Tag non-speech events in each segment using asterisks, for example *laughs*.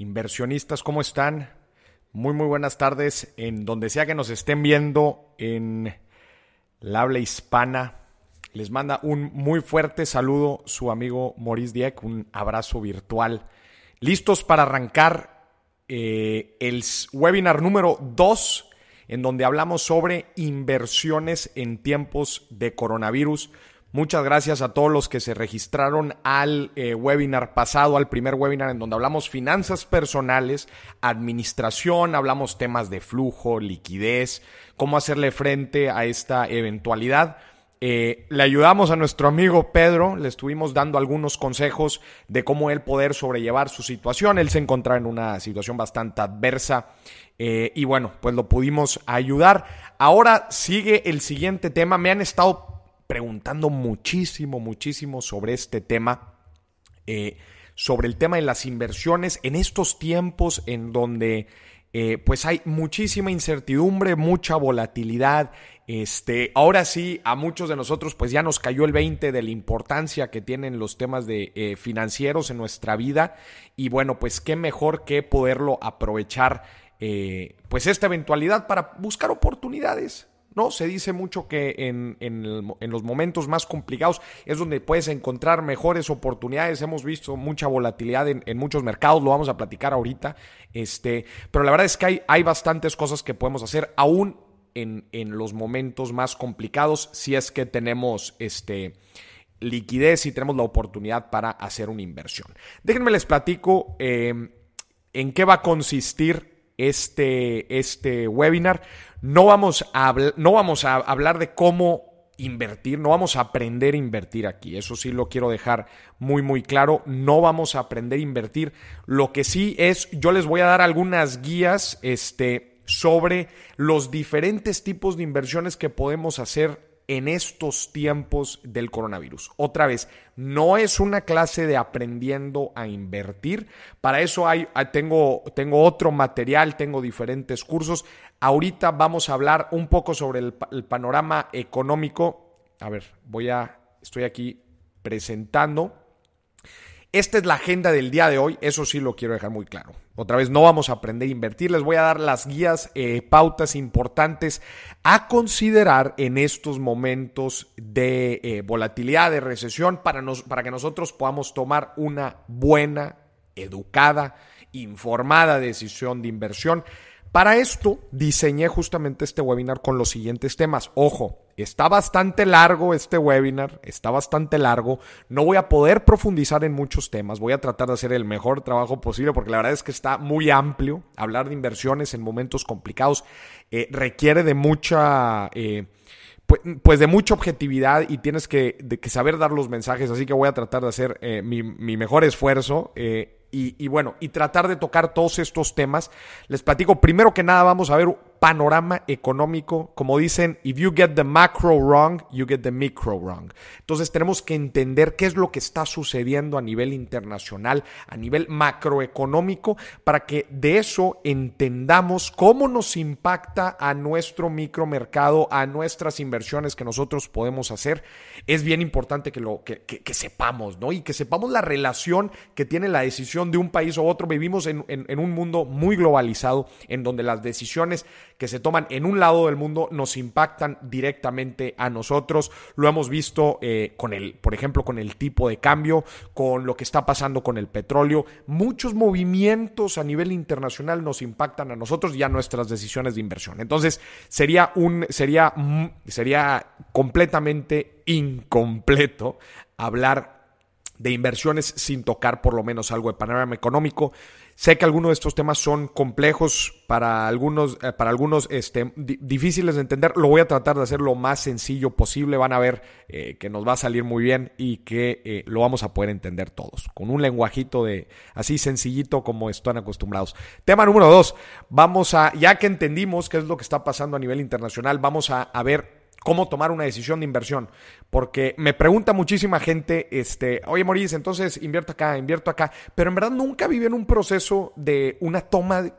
Inversionistas, ¿cómo están? Muy, muy buenas tardes en donde sea que nos estén viendo en la habla hispana. Les manda un muy fuerte saludo su amigo Maurice Dieck, un abrazo virtual. Listos para arrancar eh, el webinar número 2 en donde hablamos sobre inversiones en tiempos de coronavirus. Muchas gracias a todos los que se registraron al eh, webinar pasado, al primer webinar en donde hablamos finanzas personales, administración, hablamos temas de flujo, liquidez, cómo hacerle frente a esta eventualidad. Eh, le ayudamos a nuestro amigo Pedro, le estuvimos dando algunos consejos de cómo él poder sobrellevar su situación. Él se encontraba en una situación bastante adversa eh, y bueno, pues lo pudimos ayudar. Ahora sigue el siguiente tema. Me han estado preguntando muchísimo, muchísimo sobre este tema, eh, sobre el tema de las inversiones en estos tiempos en donde eh, pues hay muchísima incertidumbre, mucha volatilidad. Este, ahora sí, a muchos de nosotros pues ya nos cayó el 20 de la importancia que tienen los temas de eh, financieros en nuestra vida y bueno, pues qué mejor que poderlo aprovechar pues esta eventualidad para buscar oportunidades, ¿no? Se dice mucho que en, los momentos más complicados es donde puedes encontrar mejores oportunidades. Hemos visto mucha volatilidad en, muchos mercados, lo vamos a platicar ahorita. Este, pero la verdad es que hay, hay bastantes cosas que podemos hacer aún en, los momentos más complicados si es que tenemos este, liquidez y tenemos la oportunidad para hacer una inversión. Déjenme les platico eh, en qué va a consistir este, este webinar. No vamos a, no vamos a hablar de cómo invertir, no vamos a aprender a invertir aquí, eso sí lo quiero dejar muy muy claro, no vamos a aprender a invertir, lo que sí es, yo les voy a dar algunas guías este, sobre los diferentes tipos de inversiones que podemos hacer en estos tiempos del coronavirus. Otra vez, no es una clase de aprendiendo a invertir. Para eso hay, tengo, tengo otro material, tengo diferentes cursos. Ahorita vamos a hablar un poco sobre el, panorama económico. A ver, voy a, estoy aquí presentando. Esta es la agenda del día de hoy, eso sí lo quiero dejar muy claro. Otra vez, no vamos a aprender a invertir, les voy a dar las guías, eh, pautas importantes a considerar en estos momentos de eh, volatilidad, de recesión, para, nos, para que nosotros podamos tomar una buena, educada, informada decisión de inversión. Para esto diseñé justamente este webinar con los siguientes temas. Ojo, Está bastante largo este webinar, está bastante largo. No voy a poder profundizar en muchos temas, voy a tratar de hacer el mejor trabajo posible porque la verdad es que está muy amplio. Hablar de inversiones en momentos complicados eh, requiere de mucha... Eh, pues, de mucha objetividad y tienes que, saber dar los mensajes, así que voy a tratar de hacer eh, mi, mejor esfuerzo. Y, y, bueno, y tratar de tocar todos estos temas. Les platico, primero que nada vamos a ver panorama económico. Como dicen, if you get the macro wrong, you get the micro wrong. Entonces tenemos que entender qué es lo que está sucediendo a nivel internacional, a nivel macroeconómico, para que de eso entendamos cómo nos impacta a nuestro micromercado, a nuestras inversiones que nosotros podemos hacer. Es bien importante que lo que, que, sepamos, ¿no? Y que sepamos la relación que tiene la decisión de un país u otro. Vivimos en, en un mundo muy globalizado, en donde las decisiones que se toman en un lado del mundo nos impactan directamente a nosotros. Lo hemos visto eh, con el, por ejemplo, con el tipo de cambio, con lo que está pasando con el petróleo. Muchos movimientos a nivel internacional nos impactan a nosotros y a nuestras decisiones de inversión. Entonces, sería un, sería, sería completamente incompleto hablar de inversiones sin tocar por lo menos algo de panorama económico. Sé que algunos de estos temas son complejos para algunos, eh, para algunos este, difíciles de entender. Lo voy a tratar de hacer lo más sencillo posible. Van a ver eh, que nos va a salir muy bien y que eh, lo vamos a poder entender todos. Con un lenguajito de así sencillito como están acostumbrados. Tema número dos. Vamos a, ya que entendimos qué es lo que está pasando a nivel internacional, vamos a, a ver cómo tomar una decisión de inversión. Porque me pregunta muchísima gente, este, oye Maurice, entonces invierto acá, invierto acá, pero en verdad nunca viví en un proceso de una toma, de,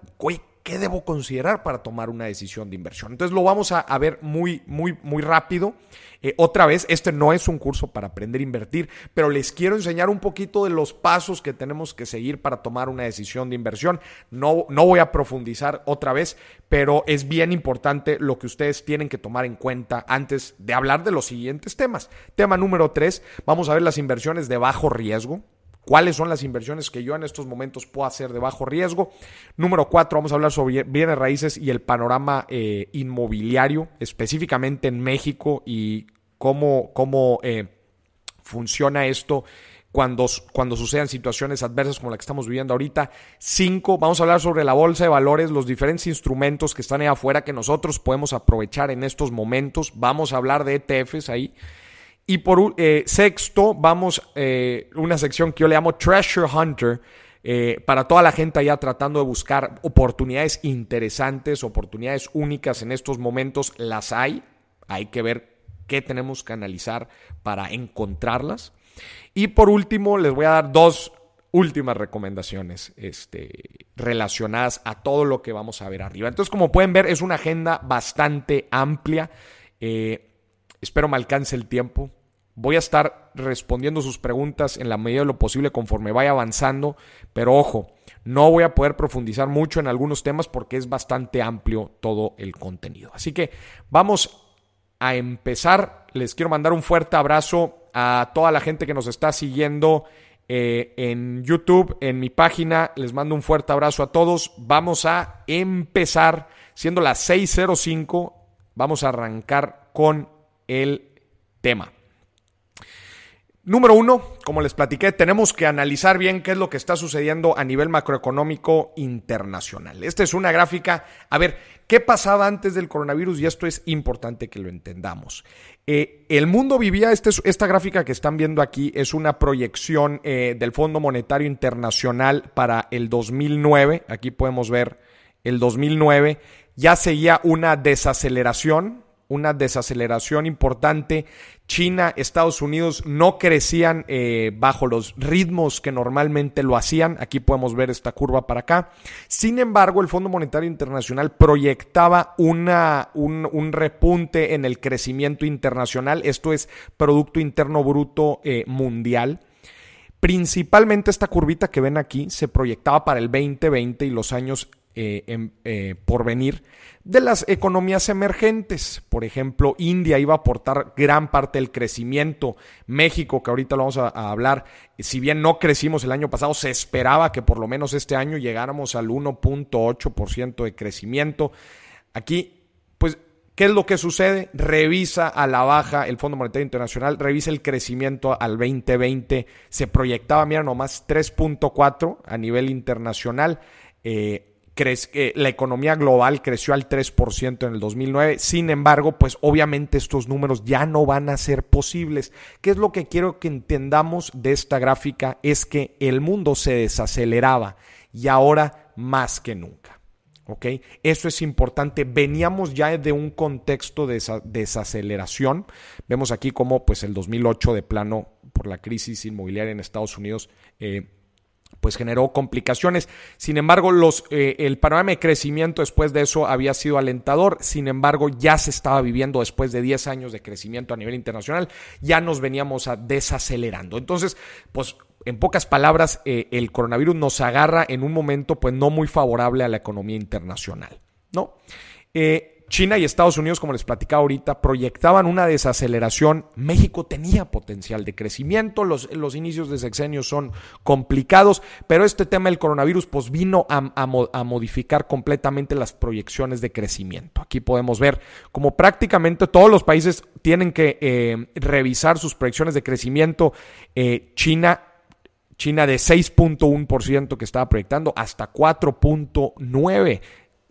¿qué debo considerar para tomar una decisión de inversión? Entonces lo vamos a, ver muy, muy, muy rápido. Eh, otra vez, este no es un curso para aprender a invertir, pero les quiero enseñar un poquito de los pasos que tenemos que seguir para tomar una decisión de inversión. No, no voy a profundizar otra vez, pero es bien importante lo que ustedes tienen que tomar en cuenta antes de hablar de los siguientes temas. Tema número tres, vamos a ver las inversiones de bajo riesgo cuáles son las inversiones que yo en estos momentos puedo hacer de bajo riesgo. Número cuatro, vamos a hablar sobre bienes raíces y el panorama eh, inmobiliario, específicamente en México y cómo, cómo eh, funciona esto cuando, cuando sucedan situaciones adversas como la que estamos viviendo ahorita. Cinco, vamos a hablar sobre la bolsa de valores, los diferentes instrumentos que están ahí afuera que nosotros podemos aprovechar en estos momentos. Vamos a hablar de ETFs ahí. Y por eh, sexto, vamos eh, una sección que yo le llamo Treasure Hunter. Eh, para toda la gente allá tratando de buscar oportunidades interesantes, oportunidades únicas en estos momentos, las hay. Hay que ver qué tenemos que analizar para encontrarlas. Y por último, les voy a dar dos últimas recomendaciones este, relacionadas a todo lo que vamos a ver arriba. Entonces, como pueden ver, es una agenda bastante amplia. espero me alcance el tiempo. Voy a estar respondiendo sus preguntas en la medida de lo posible conforme vaya avanzando, pero ojo, no voy a poder profundizar mucho en algunos temas porque es bastante amplio todo el contenido. Así que vamos a empezar. Les quiero mandar un fuerte abrazo a toda la gente que nos está siguiendo eh, en YouTube, en mi página. Les mando un fuerte abrazo a todos. Vamos a empezar, siendo las 6.05, vamos a arrancar con el tema. Número uno, como les platiqué, tenemos que analizar bien qué es lo que está sucediendo a nivel macroeconómico internacional. Esta es una gráfica, a ver, ¿qué pasaba antes del coronavirus? Y esto es importante que lo entendamos. Eh, el mundo vivía, este, esta gráfica que están viendo aquí es una proyección eh, del Fondo Monetario Internacional para el 2009. Aquí podemos ver el 2009. Ya seguía una desaceleración una desaceleración importante. China, Estados Unidos no crecían eh, bajo los ritmos que normalmente lo hacían. Aquí podemos ver esta curva para acá. Sin embargo, el Fondo Monetario Internacional proyectaba una, un, repunte en el crecimiento internacional. Esto es Producto Interno Bruto eh, Mundial. Principalmente esta curvita que ven aquí se proyectaba para el 2020 y los años eh, por venir de las economías emergentes. Por ejemplo, India iba a aportar gran parte del crecimiento. México, que ahorita lo vamos a, hablar, si bien no crecimos el año pasado, se esperaba que por lo menos este año llegáramos al 1.8% de crecimiento. Aquí, pues, ¿qué es lo que sucede? Revisa a la baja el Fondo Monetario Internacional, revisa el crecimiento al 2020. Se proyectaba, mira nomás, 3.4 a nivel internacional. Eh, la economía global creció al 3% en el 2009. Sin embargo, pues obviamente estos números ya no van a ser posibles. ¿Qué es lo que quiero que entendamos de esta gráfica? Es que el mundo se desaceleraba y ahora más que nunca. ¿Ok? Eso es importante. Veníamos ya de un contexto de desaceleración. Vemos aquí cómo pues el 2008 de plano por la crisis inmobiliaria en Estados Unidos eh, pues generó complicaciones. Sin embargo, los, eh, el panorama de crecimiento después de eso había sido alentador. Sin embargo, ya se estaba viviendo después de 10 años de crecimiento a nivel internacional, ya nos veníamos a desacelerando. Entonces, pues en pocas palabras, eh, el coronavirus nos agarra en un momento pues no muy favorable a la economía internacional, ¿no? Eh, China y Estados Unidos, como les platicaba ahorita, proyectaban una desaceleración. México tenía potencial de crecimiento, los, los inicios de sexenio son complicados, pero este tema del coronavirus pues vino a, modificar completamente las proyecciones de crecimiento. Aquí podemos ver como prácticamente todos los países tienen que eh, revisar sus proyecciones de crecimiento. Eh, China China de 6.1% que estaba proyectando hasta 4.9%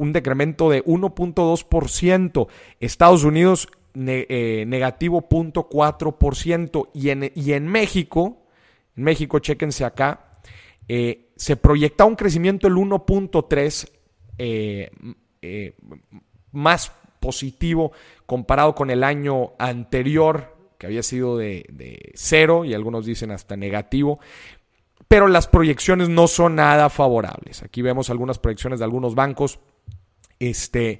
un decremento de 1.2%. Estados Unidos eh, negativo 0.4%. Y en, y en México, en México, chéquense acá, eh, se proyecta un crecimiento del 1.3% eh, más positivo comparado con el año anterior, que había sido de, de cero y algunos dicen hasta negativo pero las proyecciones no son nada favorables. Aquí vemos algunas proyecciones de algunos bancos Este,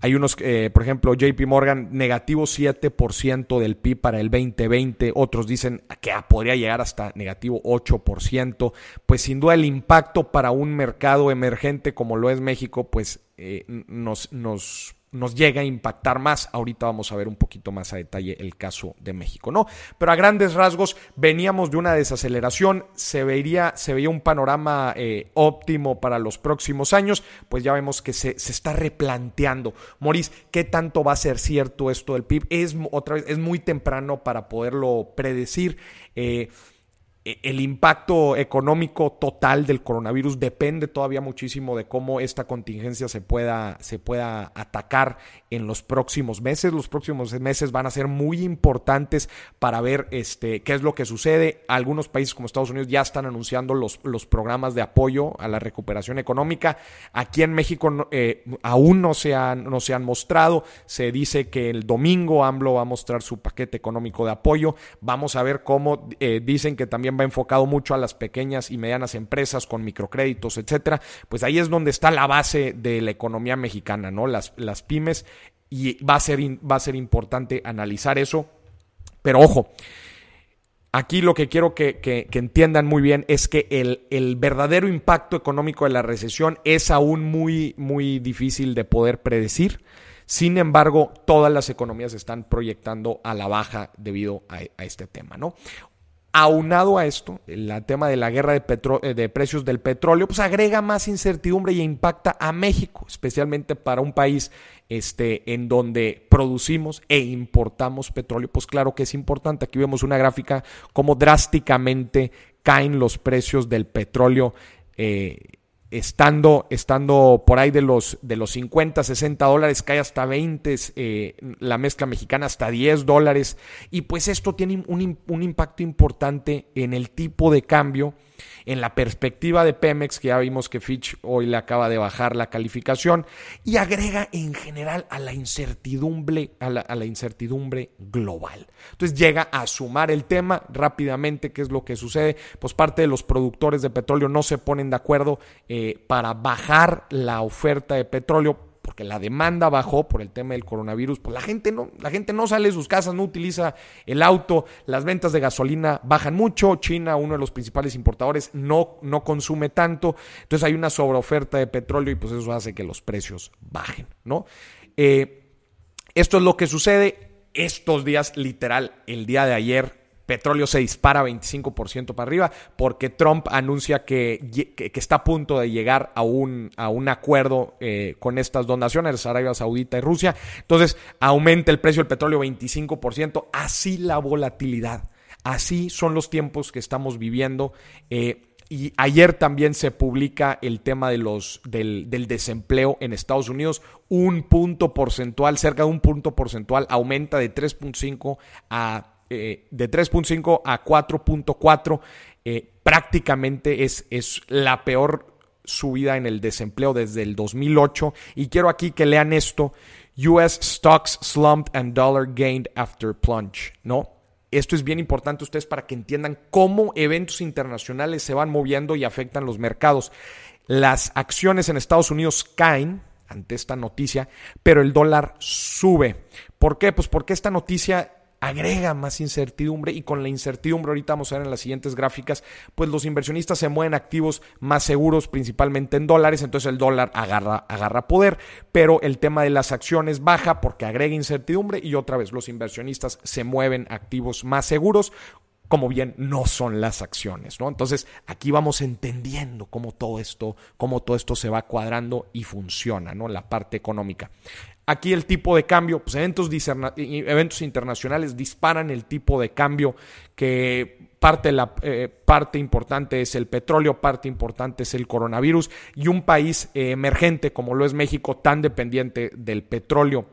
hay unos, eh, por ejemplo, JP Morgan, negativo 7% del PIB para el 2020. Otros dicen que podría llegar hasta negativo 8%. Pues sin duda el impacto para un mercado emergente como lo es México, pues eh, nos, nos nos llega a impactar más. Ahorita vamos a ver un poquito más a detalle el caso de México, ¿no? Pero a grandes rasgos veníamos de una desaceleración, se vería, se veía un panorama eh, óptimo para los próximos años, pues ya vemos que se, se, está replanteando. Moris, ¿qué tanto va a ser cierto esto del PIB? Es otra vez, es muy temprano para poderlo predecir. Eh, el impacto económico total del coronavirus depende todavía muchísimo de cómo esta contingencia se pueda, se pueda atacar en los próximos meses. Los próximos meses van a ser muy importantes para ver este, qué es lo que sucede. Algunos países como Estados Unidos ya están anunciando los, los programas de apoyo a la recuperación económica. Aquí en México eh, aún no se, han, no se han mostrado. Se dice que el domingo AMLO va a mostrar su paquete económico de apoyo. Vamos a ver cómo eh, dicen que también va enfocado mucho a las pequeñas y medianas empresas con microcréditos, etcétera, pues ahí es donde está la base de la economía mexicana, ¿no? Las, las pymes y va a, ser, va a ser importante analizar eso. Pero ojo, Aquí lo que quiero que, que, entiendan muy bien es que el, el, verdadero impacto económico de la recesión es aún muy, muy difícil de poder predecir. Sin embargo, todas las economías están proyectando a la baja debido a, a este tema, ¿no? Aunado a esto, el tema de la guerra de, eh, de, precios del petróleo, pues agrega más incertidumbre y impacta a México, especialmente para un país este, en donde producimos e importamos petróleo. Pues claro que es importante. Aquí vemos una gráfica cómo drásticamente caen los precios del petróleo. Eh, estando, estando por ahí de los, de los 50, 60 dólares, cae hasta 20, eh, la mezcla mexicana hasta 10 dólares. Y pues esto tiene un, un, impacto importante en el tipo de cambio, en la perspectiva de Pemex, que ya vimos que Fitch hoy le acaba de bajar la calificación, y agrega en general a la incertidumbre, a la, incertidumbre global. Entonces llega a sumar el tema rápidamente, ¿qué es lo que sucede? Pues parte de los productores de petróleo no se ponen de acuerdo. Eh, para bajar la oferta de petróleo la demanda bajó por el tema del coronavirus, pues la gente no, la gente no sale de sus casas, no utiliza el auto, las ventas de gasolina bajan mucho, China, uno de los principales importadores, no, no consume tanto, entonces hay una sobreoferta de petróleo y pues eso hace que los precios bajen, ¿no? Eh, esto es lo que sucede estos días, literal, el día de ayer petróleo se dispara 25% para arriba porque Trump anuncia que, está a punto de llegar a un, a un acuerdo eh, con estas dos naciones, Arabia Saudita y Rusia. Entonces aumenta el precio del petróleo 25%, así la volatilidad. Así son los tiempos que estamos viviendo. Eh, y ayer también se publica el tema de los, del, del, desempleo en Estados Unidos. Un punto porcentual, cerca de un punto porcentual, aumenta de 3.5 a eh, de 3.5 a 4.4 eh, prácticamente es, es la peor subida en el desempleo desde el 2008. Y quiero aquí que lean esto. US stocks slumped and dollar gained after plunge, ¿no? Esto es bien importante ustedes para que entiendan cómo eventos internacionales se van moviendo y afectan los mercados. Las acciones en Estados Unidos caen ante esta noticia, pero el dólar sube. ¿Por qué? Pues porque esta noticia agrega más incertidumbre y con la incertidumbre, ahorita vamos a ver en las siguientes gráficas, pues los inversionistas se mueven activos más seguros, principalmente en dólares, entonces el dólar agarra, agarra poder, pero el tema de las acciones baja porque agrega incertidumbre y otra vez los inversionistas se mueven activos más seguros como bien no son las acciones, ¿no? Entonces, aquí vamos entendiendo cómo todo esto, cómo todo esto se va cuadrando y funciona, ¿no? La parte económica. Aquí el tipo de cambio, pues eventos, eventos internacionales disparan el tipo de cambio que parte, la, eh, parte importante es el petróleo, parte importante es el coronavirus y un país eh, emergente como lo es México, tan dependiente del petróleo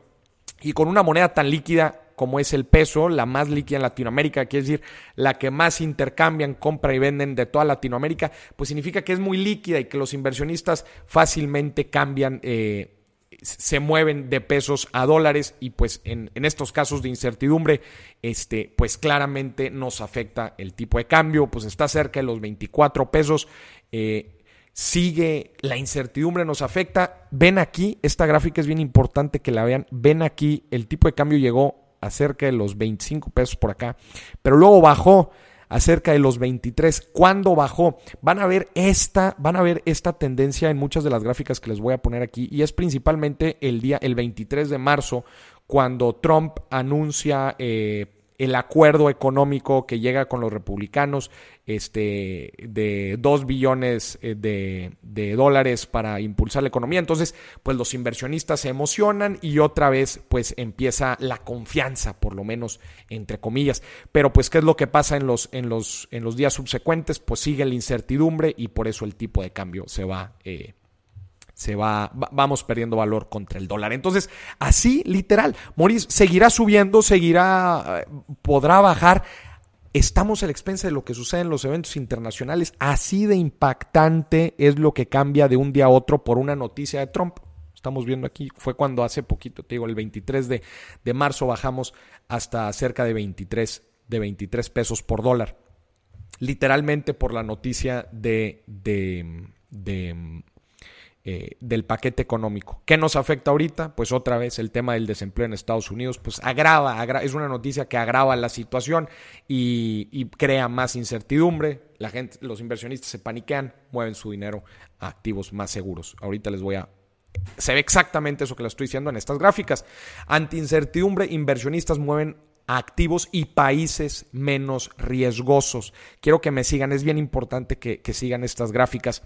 y con una moneda tan líquida como es el peso, la más líquida en Latinoamérica, quiere decir la que más intercambian, compra y venden de toda Latinoamérica, pues significa que es muy líquida y que los inversionistas fácilmente cambian. Eh, se mueven de pesos a dólares y pues en, estos casos de incertidumbre, este, pues claramente nos afecta el tipo de cambio, pues está cerca de los 24 pesos. Eh, sigue la incertidumbre, nos afecta. Ven aquí, esta gráfica es bien importante que la vean. Ven aquí, el tipo de cambio llegó a cerca de los 25 pesos por acá, pero luego bajó a cerca de los 23. ¿Cuándo bajó? Van a ver esta, van a ver esta tendencia en muchas de las gráficas que les voy a poner aquí y es principalmente el día, el 23 de marzo, cuando Trump anuncia eh, el acuerdo económico que llega con los republicanos este, de 2 billones eh, de, de, dólares para impulsar la economía. Entonces, pues los inversionistas se emocionan y otra vez pues empieza la confianza, por lo menos entre comillas. Pero pues, ¿qué es lo que pasa en los, en los, en los días subsecuentes? Pues sigue la incertidumbre y por eso el tipo de cambio se va... Eh, se va, vamos perdiendo valor contra el dólar. Entonces, así literal, Moris seguirá subiendo, seguirá, eh, podrá bajar. Estamos a la expensa de lo que sucede en los eventos internacionales. Así de impactante es lo que cambia de un día a otro por una noticia de Trump. Estamos viendo aquí, fue cuando hace poquito, te digo, el 23 de, de marzo bajamos hasta cerca de 23, de 23 pesos por dólar. Literalmente por la noticia de, de, de eh, del paquete económico. ¿Qué nos afecta ahorita? Pues otra vez el tema del desempleo en Estados Unidos, pues agrava, es una noticia que agrava la situación y, crea más incertidumbre. La gente, los inversionistas se paniquean, mueven su dinero a activos más seguros. Ahorita les voy a se ve exactamente eso que les estoy diciendo en estas gráficas. Ante incertidumbre, inversionistas mueven activos y países menos riesgosos. Quiero que me sigan, es bien importante que sigan estas gráficas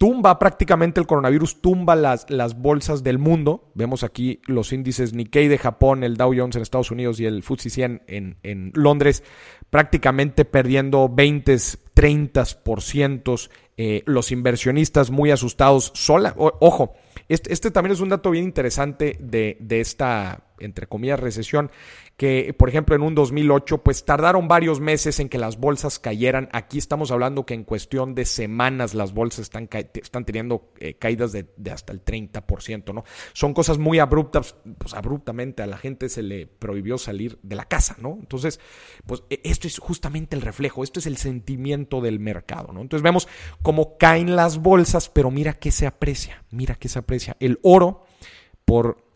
tumba prácticamente el coronavirus, tumba las, las bolsas del mundo. Vemos aquí los índices Nikkei de Japón, el Dow Jones en Estados Unidos y el FTSE 100 en, en Londres, prácticamente perdiendo 20, 30%. Eh, los inversionistas muy asustados. Sola, ojo, este, este, también es un dato bien interesante de, de esta, entre comillas, recesión que, por ejemplo, en un 2008, pues tardaron varios meses en que las bolsas cayeran. Aquí estamos hablando que en cuestión de semanas las bolsas están, están teniendo eh, caídas de, hasta el 30%, ¿no? Son cosas muy abruptas, pues abruptamente a la gente se le prohibió salir de la casa, ¿no? Entonces, pues e, esto es justamente el reflejo, esto es el sentimiento del mercado, ¿no? Entonces vemos cómo caen las bolsas, pero mira que se aprecia, mira que se aprecia. El oro por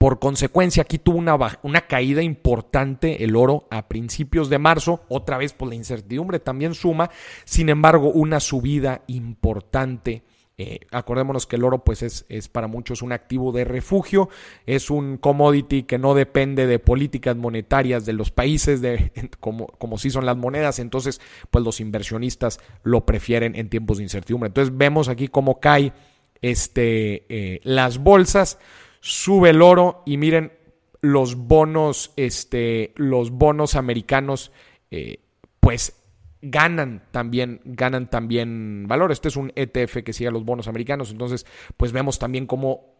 por consecuencia, aquí tuvo una, caída importante el oro a principios de marzo, otra vez por la incertidumbre también suma, sin embargo, una subida importante. Eh, acordémonos que el oro pues es, para muchos un activo de refugio, es un commodity que no depende de políticas monetarias de los países, *laughs* como, como si son las monedas, entonces pues los inversionistas lo prefieren en tiempos de incertidumbre. Entonces vemos aquí cómo cae este, eh, las bolsas sube el oro y miren los bonos, este, los bonos americanos, eh, pues ganan también, ganan también valor. Este es un ETF que sigue a los bonos americanos. Entonces, pues vemos también cómo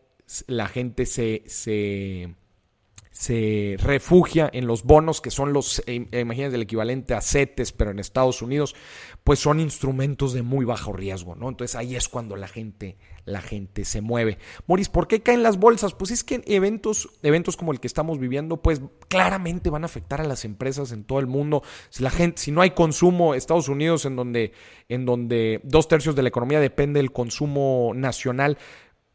la gente se, se, se refugia en los bonos, que son los, eh, imagínense, el equivalente a CETES, pero en Estados Unidos, pues son instrumentos de muy bajo riesgo, ¿no? Entonces ahí es cuando la gente, la gente se mueve. Moris, ¿por qué caen las bolsas? Pues es que eventos, eventos como el que estamos viviendo, pues claramente van a afectar a las empresas en todo el mundo. Si la gente, si no hay consumo, Estados Unidos, en donde, en donde dos tercios de la economía depende del consumo nacional,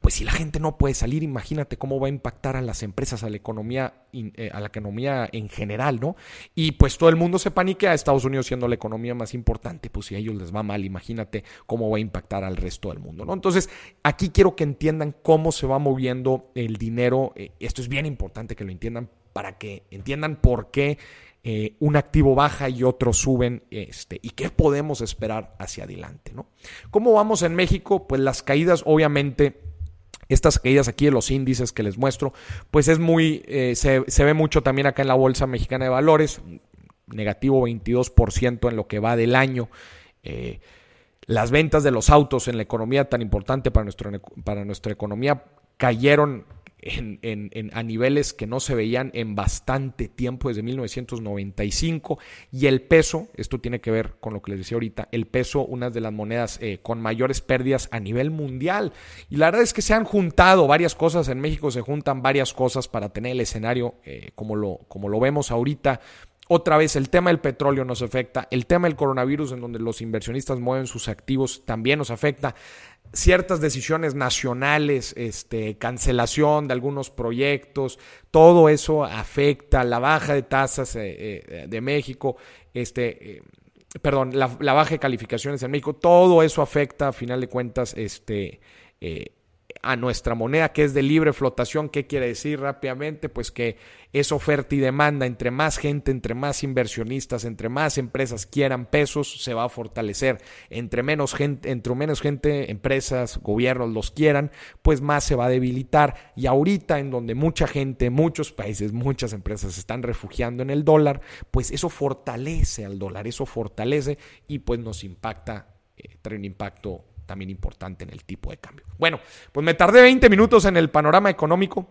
pues si la gente no puede salir, imagínate cómo va a impactar a las empresas, a la economía, eh, a la economía en general, ¿no? Y pues todo el mundo se paniquea, Estados Unidos siendo la economía más importante, pues si a ellos les va mal, imagínate cómo va a impactar al resto del mundo, ¿no? Entonces, aquí quiero que entiendan cómo se va moviendo el dinero, eh, esto es bien importante que lo entiendan para que entiendan por qué eh, un activo baja y otros suben, este, y qué podemos esperar hacia adelante, ¿no? ¿Cómo vamos en México? Pues las caídas, obviamente, estas caídas aquí de los índices que les muestro, pues es muy, eh, se, ve mucho también acá en la Bolsa Mexicana de Valores, negativo 22% en lo que va del año. Eh, las ventas de los autos en la economía tan importante para, nuestro, para nuestra economía cayeron en, a niveles que no se veían en bastante tiempo, desde 1995. Y el peso, esto tiene que ver con lo que les decía ahorita, el peso, una de las monedas eh, con mayores pérdidas a nivel mundial. Y la verdad es que se han juntado varias cosas, en México se juntan varias cosas para tener el escenario eh, como, lo, como lo vemos ahorita otra vez el tema del petróleo nos afecta, el tema del coronavirus en donde los inversionistas mueven sus activos también nos afecta, ciertas decisiones nacionales, este, cancelación de algunos proyectos, todo eso afecta la baja de tasas eh, eh, de México, este, eh, perdón, la, baja de calificaciones en México, todo eso afecta a final de cuentas este, a nuestra moneda que es de libre flotación. ¿Qué quiere decir rápidamente? Pues que es oferta y demanda. Entre más gente, entre más inversionistas, entre más empresas quieran pesos, se va a fortalecer. Entre menos gente, entre menos gente, empresas, gobiernos los quieran, pues más se va a debilitar. Y ahorita en donde mucha gente, muchos países, muchas empresas se están refugiando en el dólar, pues eso fortalece al dólar, eso fortalece y pues nos impacta, eh, trae un impacto también importante en el tipo de cambio. Bueno, pues me tardé 20 minutos en el panorama económico.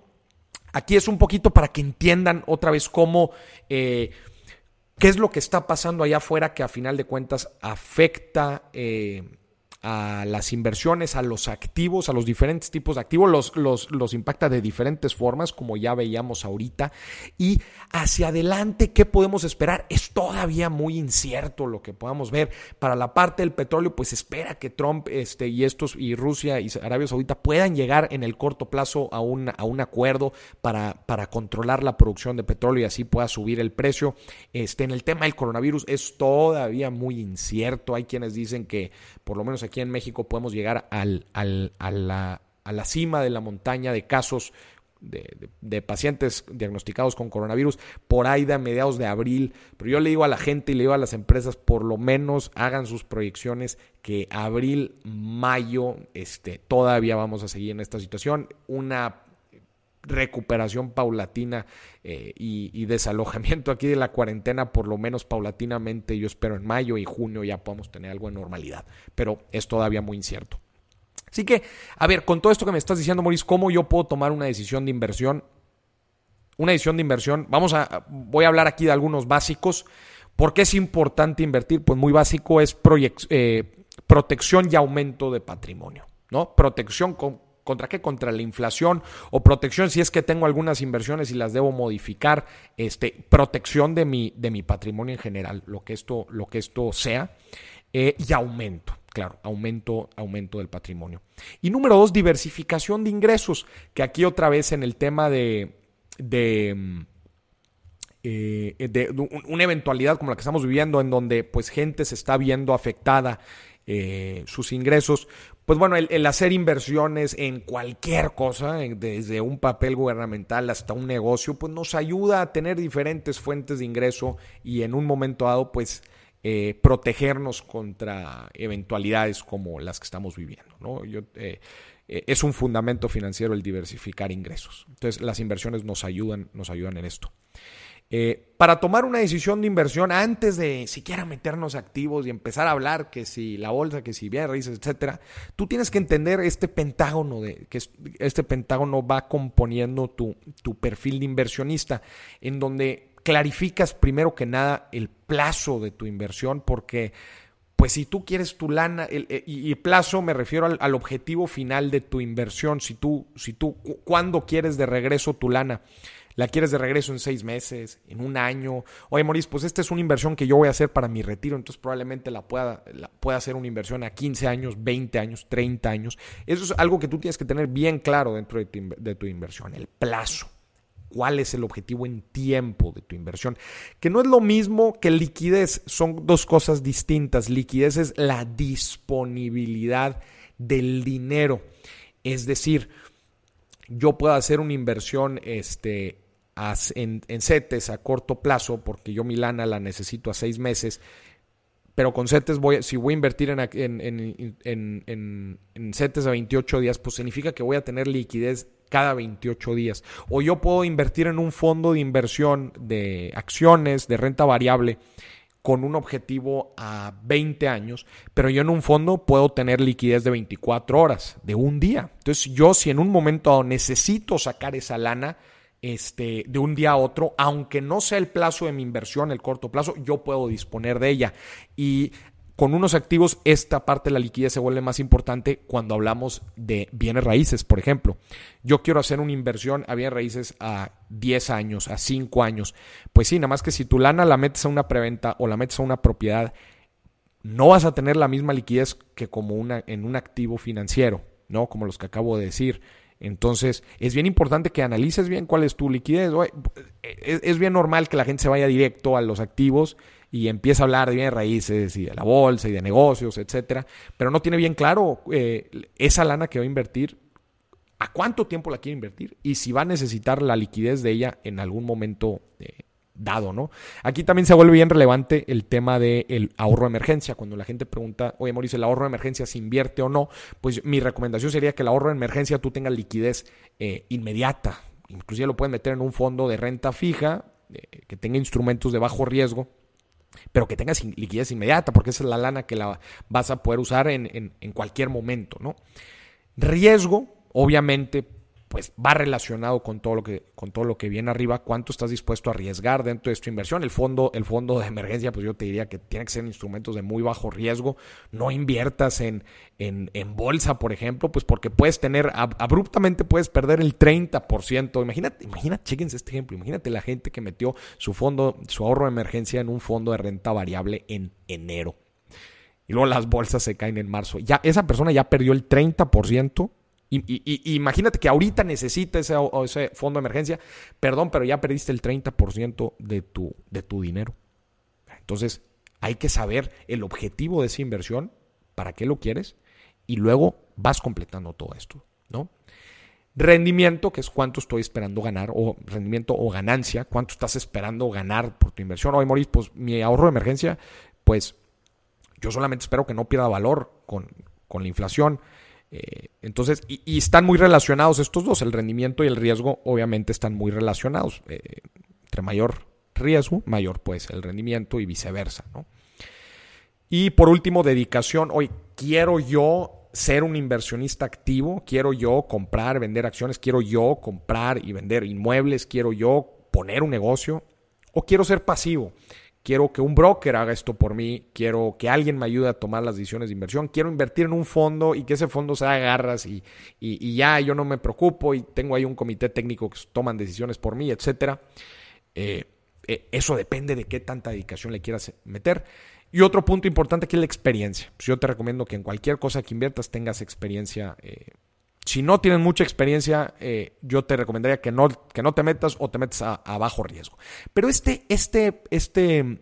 Aquí es un poquito para que entiendan otra vez cómo, eh, qué es lo que está pasando allá afuera que a final de cuentas afecta eh, a las inversiones, a los activos, a los diferentes tipos de activos, los, los, los, impacta de diferentes formas, como ya veíamos ahorita. Y hacia adelante, ¿qué podemos esperar? Es todavía muy incierto lo que podamos ver. Para la parte del petróleo, pues espera que Trump este, y estos, y Rusia y Arabia Saudita puedan llegar en el corto plazo a un, a un acuerdo para, para controlar la producción de petróleo y así pueda subir el precio. Este, en el tema del coronavirus es todavía muy incierto. Hay quienes dicen que por lo menos aquí en México podemos llegar al, a, la, a, la, cima de la montaña de casos de, pacientes diagnosticados con coronavirus por ahí de mediados de abril. Pero yo le digo a la gente y le digo a las empresas, por lo menos hagan sus proyecciones que abril, mayo, este, todavía vamos a seguir en esta situación. Una recuperación paulatina eh, y, desalojamiento aquí de la cuarentena, por lo menos paulatinamente, yo espero en mayo y junio ya podamos tener algo de normalidad, pero es todavía muy incierto. Así que, a ver, con todo esto que me estás diciendo, Maurice, ¿cómo yo puedo tomar una decisión de inversión? Una decisión de inversión, vamos a, voy a hablar aquí de algunos básicos. ¿Por qué es importante invertir? Pues muy básico es eh, protección y aumento de patrimonio, ¿no? Protección con ¿Contra qué? Contra la inflación o protección si es que tengo algunas inversiones y las debo modificar, este, protección de mi, de mi patrimonio en general, lo que esto, lo que esto sea, eh, y aumento, claro, aumento, aumento del patrimonio. Y número dos, diversificación de ingresos, que aquí otra vez en el tema de, de eh, de una eventualidad como la que estamos viviendo, en donde pues gente se está viendo afectada eh, sus ingresos, pues bueno, el, hacer inversiones en cualquier cosa, desde un papel gubernamental hasta un negocio, pues nos ayuda a tener diferentes fuentes de ingreso y en un momento dado, pues eh, protegernos contra eventualidades como las que estamos viviendo. ¿no? Yo, eh, eh, es un fundamento financiero el diversificar ingresos. Entonces, las inversiones nos ayudan, nos ayudan en esto. Eh, para tomar una decisión de inversión antes de siquiera meternos activos y empezar a hablar que si la bolsa, que si raíces, etcétera, tú tienes que entender este pentágono de que este pentágono va componiendo tu, tu perfil de inversionista, en donde clarificas primero que nada el plazo de tu inversión, porque pues si tú quieres tu lana, eh, y, plazo me refiero al, al, objetivo final de tu inversión, si tú, si tú, cuándo quieres de regreso tu lana la quieres de regreso en seis meses, en un año. Oye, Maurice, pues esta es una inversión que yo voy a hacer para mi retiro, entonces probablemente la pueda, pueda hacer una inversión a 15 años, 20 años, 30 años. Eso es algo que tú tienes que tener bien claro dentro de tu, de tu inversión, el plazo. ¿Cuál es el objetivo en tiempo de tu inversión? Que no es lo mismo que liquidez, son dos cosas distintas. Liquidez es la disponibilidad del dinero. Es decir, yo puedo hacer una inversión este, en, en CETES a corto plazo, porque yo mi lana la necesito a seis meses, pero con CETES voy, si voy a invertir en, en, en, en, CETES a 28 días, pues significa que voy a tener liquidez cada 28 días. O yo puedo invertir en un fondo de inversión de acciones, de renta variable, con un objetivo a 20 años, pero yo en un fondo puedo tener liquidez de 24 horas, de un día. Entonces yo si en un momento necesito sacar esa lana, este, de un día a otro, aunque no sea el plazo de mi inversión, el corto plazo, yo puedo disponer de ella. Y con unos activos esta parte de la liquidez se vuelve más importante cuando hablamos de bienes raíces, por ejemplo. Yo quiero hacer una inversión a bienes raíces a 10 años, a 5 años. Pues sí, nada más que si tu lana la metes a una preventa o la metes a una propiedad, no vas a tener la misma liquidez que como una, en un activo financiero, ¿no? Como los que acabo de decir. Entonces, es bien importante que analices bien cuál es tu liquidez. Es bien normal que la gente se vaya directo a los activos y empieza a hablar de bienes raíces y de la bolsa y de negocios, etcétera, pero no tiene bien claro eh, esa lana que va a invertir, a cuánto tiempo la quiere invertir y si va a necesitar la liquidez de ella en algún momento eh, dado, ¿no? Aquí también se vuelve bien relevante el tema del ahorro de emergencia. Cuando la gente pregunta, oye, Mauricio, ¿el ahorro de emergencia se invierte o no? Pues mi recomendación sería que el ahorro de emergencia tú tengas liquidez eh, inmediata. Inclusive lo pueden meter en un fondo de renta fija que tenga instrumentos de bajo riesgo pero que tengas liquidez inmediata, porque esa es la lana que la vas a poder usar en, en, cualquier momento, ¿no? Riesgo, obviamente, pues va relacionado con todo lo que con todo lo que viene arriba, cuánto estás dispuesto a arriesgar dentro de tu inversión. El fondo el fondo de emergencia, pues yo te diría que tiene que ser instrumentos de muy bajo riesgo, no inviertas en, en, bolsa, por ejemplo, pues porque puedes tener abruptamente puedes perder el 30%. Imagínate, imagínate, chequense este ejemplo, imagínate la gente que metió su fondo su ahorro de emergencia en un fondo de renta variable en enero. Y luego las bolsas se caen en marzo. Ya esa persona ya perdió el 30% imagínate que ahorita necesita ese, fondo de emergencia. Perdón, pero ya perdiste el 30% de tu, de tu dinero. Entonces, hay que saber el objetivo de esa inversión, para qué lo quieres, y luego vas completando todo esto, ¿no? Rendimiento, que es cuánto estoy esperando ganar, o rendimiento o ganancia, cuánto estás esperando ganar por tu inversión. Oye, Maurice, pues mi ahorro de emergencia, pues yo solamente espero que no pierda valor con la inflación. Eh, entonces, y, están muy relacionados estos dos, el rendimiento y el riesgo obviamente están muy relacionados. Eh, entre mayor riesgo, mayor pues el rendimiento y viceversa. ¿no? Y por último, dedicación. Hoy quiero yo ser un inversionista activo, quiero yo comprar, vender acciones, quiero yo comprar y vender inmuebles, quiero yo poner un negocio o quiero ser pasivo quiero que un broker haga esto por mí, quiero que alguien me ayude a tomar las decisiones de inversión, quiero invertir en un fondo y que ese fondo se haga garras y, y, ya yo no me preocupo y tengo ahí un comité técnico que toman decisiones por mí, etcétera. Eh, eh, eso depende de qué tanta dedicación le quieras meter. Y otro punto importante aquí es la experiencia. Pues yo te recomiendo que en cualquier cosa que inviertas tengas experiencia eh, si no tienes mucha experiencia, eh, yo te recomendaría que no, que no te metas o te metas a, bajo riesgo. Pero este, este, este,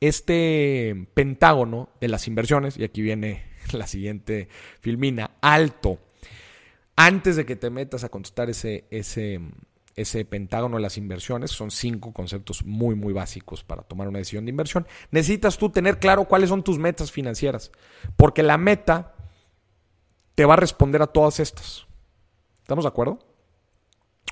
este pentágono de las inversiones, y aquí viene *laughs* la siguiente filmina, alto. Antes de que te metas a contestar ese, ese, ese pentágono de las inversiones, son cinco conceptos muy, muy básicos para tomar una decisión de inversión, necesitas tú tener claro cuáles son tus metas financieras. Porque la meta te va a responder a todas estas. ¿Estamos de acuerdo?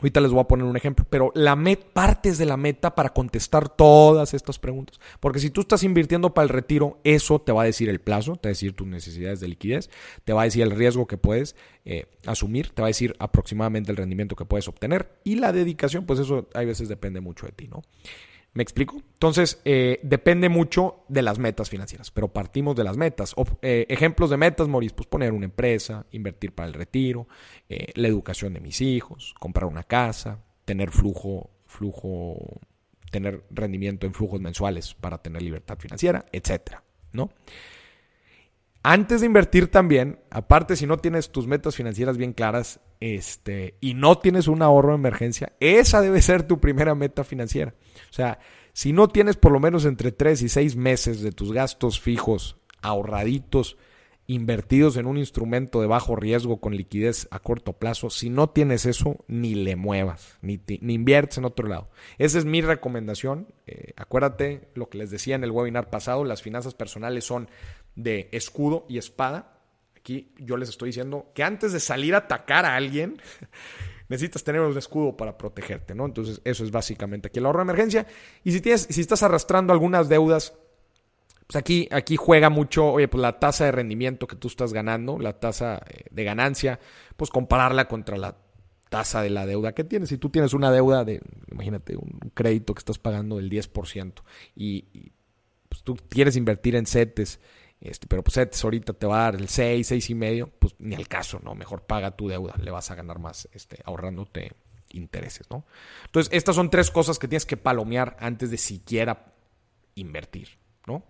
Ahorita les voy a poner un ejemplo, pero la met, partes de la meta para contestar todas estas preguntas. Porque si tú estás invirtiendo para el retiro, eso te va a decir el plazo, te va a decir tus necesidades de liquidez, te va a decir el riesgo que puedes eh, asumir, te va a decir aproximadamente el rendimiento que puedes obtener y la dedicación, pues eso hay veces depende mucho de ti, ¿no? ¿Me explico? Entonces, eh, depende mucho de las metas financieras, pero partimos de las metas. Eh, ejemplos de metas, Maurice, pues poner una empresa, invertir para el retiro, eh, la educación de mis hijos, comprar una casa, tener flujo, flujo, tener rendimiento en flujos mensuales para tener libertad financiera, etcétera, ¿no? Antes de invertir también, aparte si no tienes tus metas financieras bien claras este, y no tienes un ahorro de emergencia, esa debe ser tu primera meta financiera. O sea, si no tienes por lo menos entre 3 y 6 meses de tus gastos fijos ahorraditos, invertidos en un instrumento de bajo riesgo con liquidez a corto plazo, si no tienes eso, ni le muevas, ni, inviertes en otro lado. Esa es mi recomendación. Eh, acuérdate lo que les decía en el webinar pasado, las finanzas personales son de escudo y espada. Aquí yo les estoy diciendo que antes de salir a atacar a alguien, *laughs* necesitas tener un escudo para protegerte, ¿no? Entonces, eso es básicamente aquí el ahorro de emergencia. Y si tienes, si estás arrastrando algunas deudas, pues aquí, aquí juega mucho, oye, pues la tasa de rendimiento que tú estás ganando, la tasa eh, de ganancia, pues compararla contra la tasa de la deuda que tienes. Si tú tienes una deuda de, imagínate, un crédito que estás pagando del 10% y, y pues tú quieres invertir en CETES Este, pero pues ahorita te va a dar el 6, 6 y medio, pues ni al caso, ¿no? Mejor paga tu deuda, le vas a ganar más este, ahorrándote intereses, ¿no? Entonces, estas son tres cosas que tienes que palomear antes de siquiera invertir, ¿no?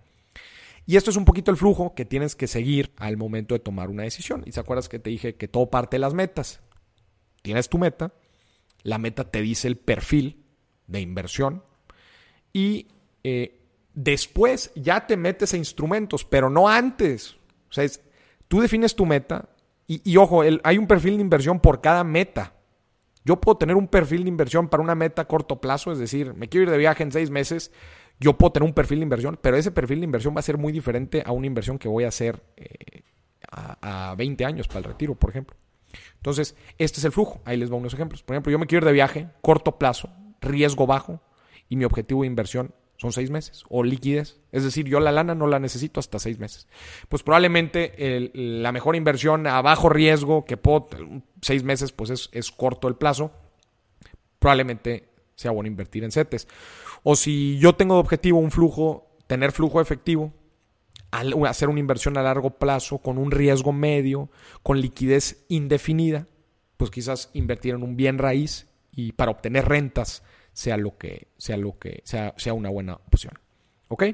Y esto es un poquito el flujo que tienes que seguir al momento de tomar una decisión. Y se acuerdas que te dije que todo parte de las metas. Tienes tu meta, la meta te dice el perfil de inversión y eh, después ya te metes a instrumentos, pero no antes. O sea, tú defines tu meta y, ojo, hay un perfil de inversión por cada meta. Yo puedo tener un perfil de inversión para una meta a corto plazo, es decir, me quiero ir de viaje en seis meses, yo puedo tener un perfil de inversión, pero ese perfil de inversión va a ser muy diferente a una inversión que voy a hacer eh, a, a 20 años para el retiro, por ejemplo. Entonces, este es el flujo. Ahí les voy unos ejemplos. Por ejemplo, yo me quiero ir de viaje, corto plazo, riesgo bajo, y mi objetivo de inversión son seis meses o liquidez. Es decir, yo la lana no la necesito hasta seis meses. Pues probablemente la mejor inversión a bajo riesgo que puedo, seis meses, pues es, es corto el plazo. Probablemente sea bueno invertir en CETES. O si yo tengo de objetivo un flujo, tener flujo efectivo, hacer una inversión a largo plazo con un riesgo medio, con liquidez indefinida, pues quizás invertir en un bien raíz y para obtener rentas sea lo que sea lo que sea, sea una buena opción. ¿Ok?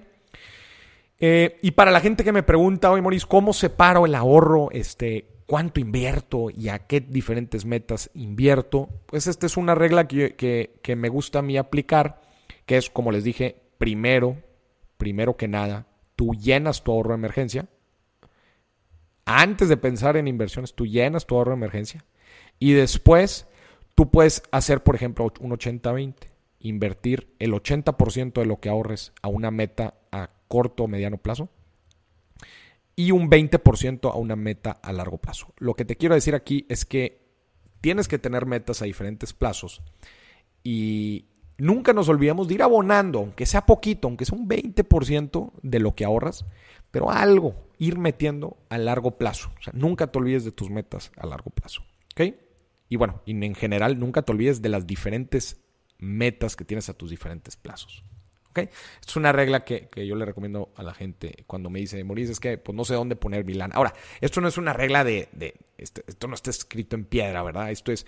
Eh, y para la gente que me pregunta hoy, Maurice, ¿cómo separo el ahorro? Este, ¿Cuánto invierto y a qué diferentes metas invierto? Pues esta es una regla que, que me gusta a mí aplicar, que es, como les dije, primero, primero que nada, tú llenas tu ahorro de emergencia. Antes de pensar en inversiones, tú llenas tu ahorro de emergencia. Y después, tú puedes hacer, por ejemplo, un 80-20 invertir el 80% de lo que ahorres a una meta a corto o mediano plazo y un 20% a una meta a largo plazo. Lo que te quiero decir aquí es que tienes que tener metas a diferentes plazos y nunca nos olvidemos de ir abonando, aunque sea poquito, aunque sea un 20% de lo que ahorras, pero algo, ir metiendo a largo plazo. O sea, nunca te olvides de tus metas a largo plazo. ¿Ok? Y bueno, y en general, nunca te olvides de las diferentes metas que tienes a tus diferentes plazos. ¿Okay? Es una regla que, yo le recomiendo a la gente cuando me dice, Maurice, es que pues, no sé dónde poner mi. Ahora, esto no es una regla de, este, esto no está escrito en piedra, ¿verdad? Esto es,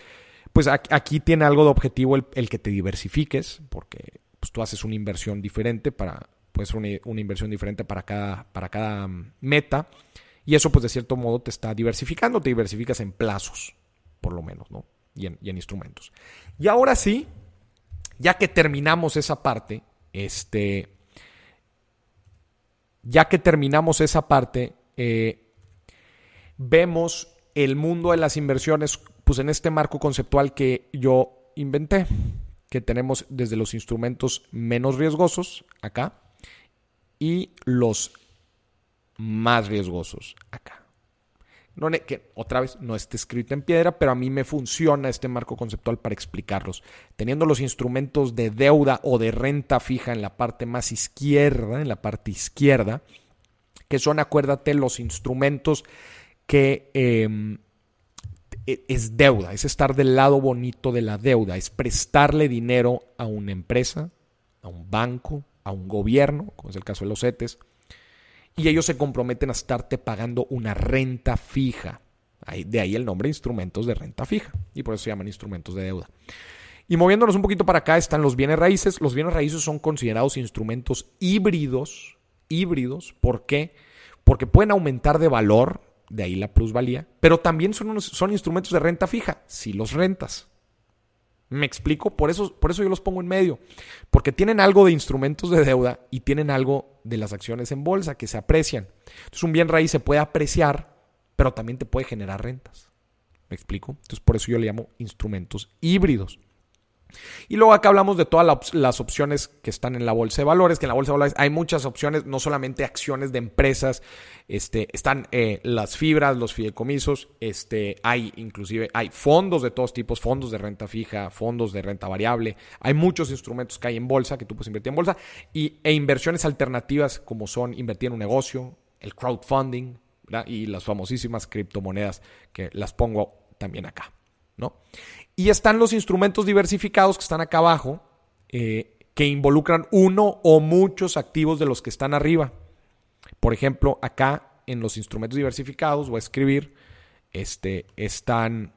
pues aquí tiene algo de objetivo el, que te diversifiques, porque pues, tú haces una inversión diferente para, pues una, una inversión diferente para cada, para cada mm, meta. Y eso, pues de cierto modo, te está diversificando, te diversificas en plazos, por lo menos, ¿no? Y en, y en instrumentos. Y ahora sí, ya que terminamos esa parte, este, ya que terminamos esa parte, eh, vemos el mundo de las inversiones, pues en este marco conceptual que yo inventé, que tenemos desde los instrumentos menos riesgosos acá y los más riesgosos acá. No, que otra vez no esté escrito en piedra, pero a mí me funciona este marco conceptual para explicarlos. Teniendo los instrumentos de deuda o de renta fija en la parte más izquierda, en la parte izquierda, que son, acuérdate, los instrumentos que em, e, es deuda, es estar del lado bonito de la deuda, es prestarle dinero a una empresa, a un banco, a un gobierno, como es el caso de los CETES, y ellos se comprometen a estarte pagando una renta fija. De ahí el nombre instrumentos de renta fija y por eso se llaman instrumentos de deuda. Y moviéndonos un poquito para acá están los bienes raíces. Los bienes raíces son considerados instrumentos híbridos. Híbridos, ¿por qué? Porque pueden aumentar de valor, de ahí la plusvalía, pero también son, son instrumentos de renta fija, si los rentas. Me explico, por eso, por eso yo los pongo en medio, porque tienen algo de instrumentos de deuda y tienen algo de las acciones en bolsa que se aprecian. Entonces un bien raíz se puede apreciar, pero también te puede generar rentas. ¿Me explico? Entonces por eso yo le llamo instrumentos híbridos. Y luego acá hablamos de todas las opciones que están en la bolsa de valores, que en la bolsa de valores hay muchas opciones, no solamente acciones de empresas, este, están eh, las fibras, los fideicomisos, este, hay inclusive, hay fondos de todos tipos, fondos de renta fija, fondos de renta variable, hay muchos instrumentos que hay en bolsa, que tú puedes invertir en bolsa, y, e inversiones alternativas como son invertir en un negocio, el crowdfunding, y las famosísimas criptomonedas que las pongo también acá, ¿no? Y están los instrumentos diversificados que están acá abajo, eh, que involucran uno o muchos activos de los que están arriba. Por ejemplo, acá en los instrumentos diversificados, voy a escribir, este, están,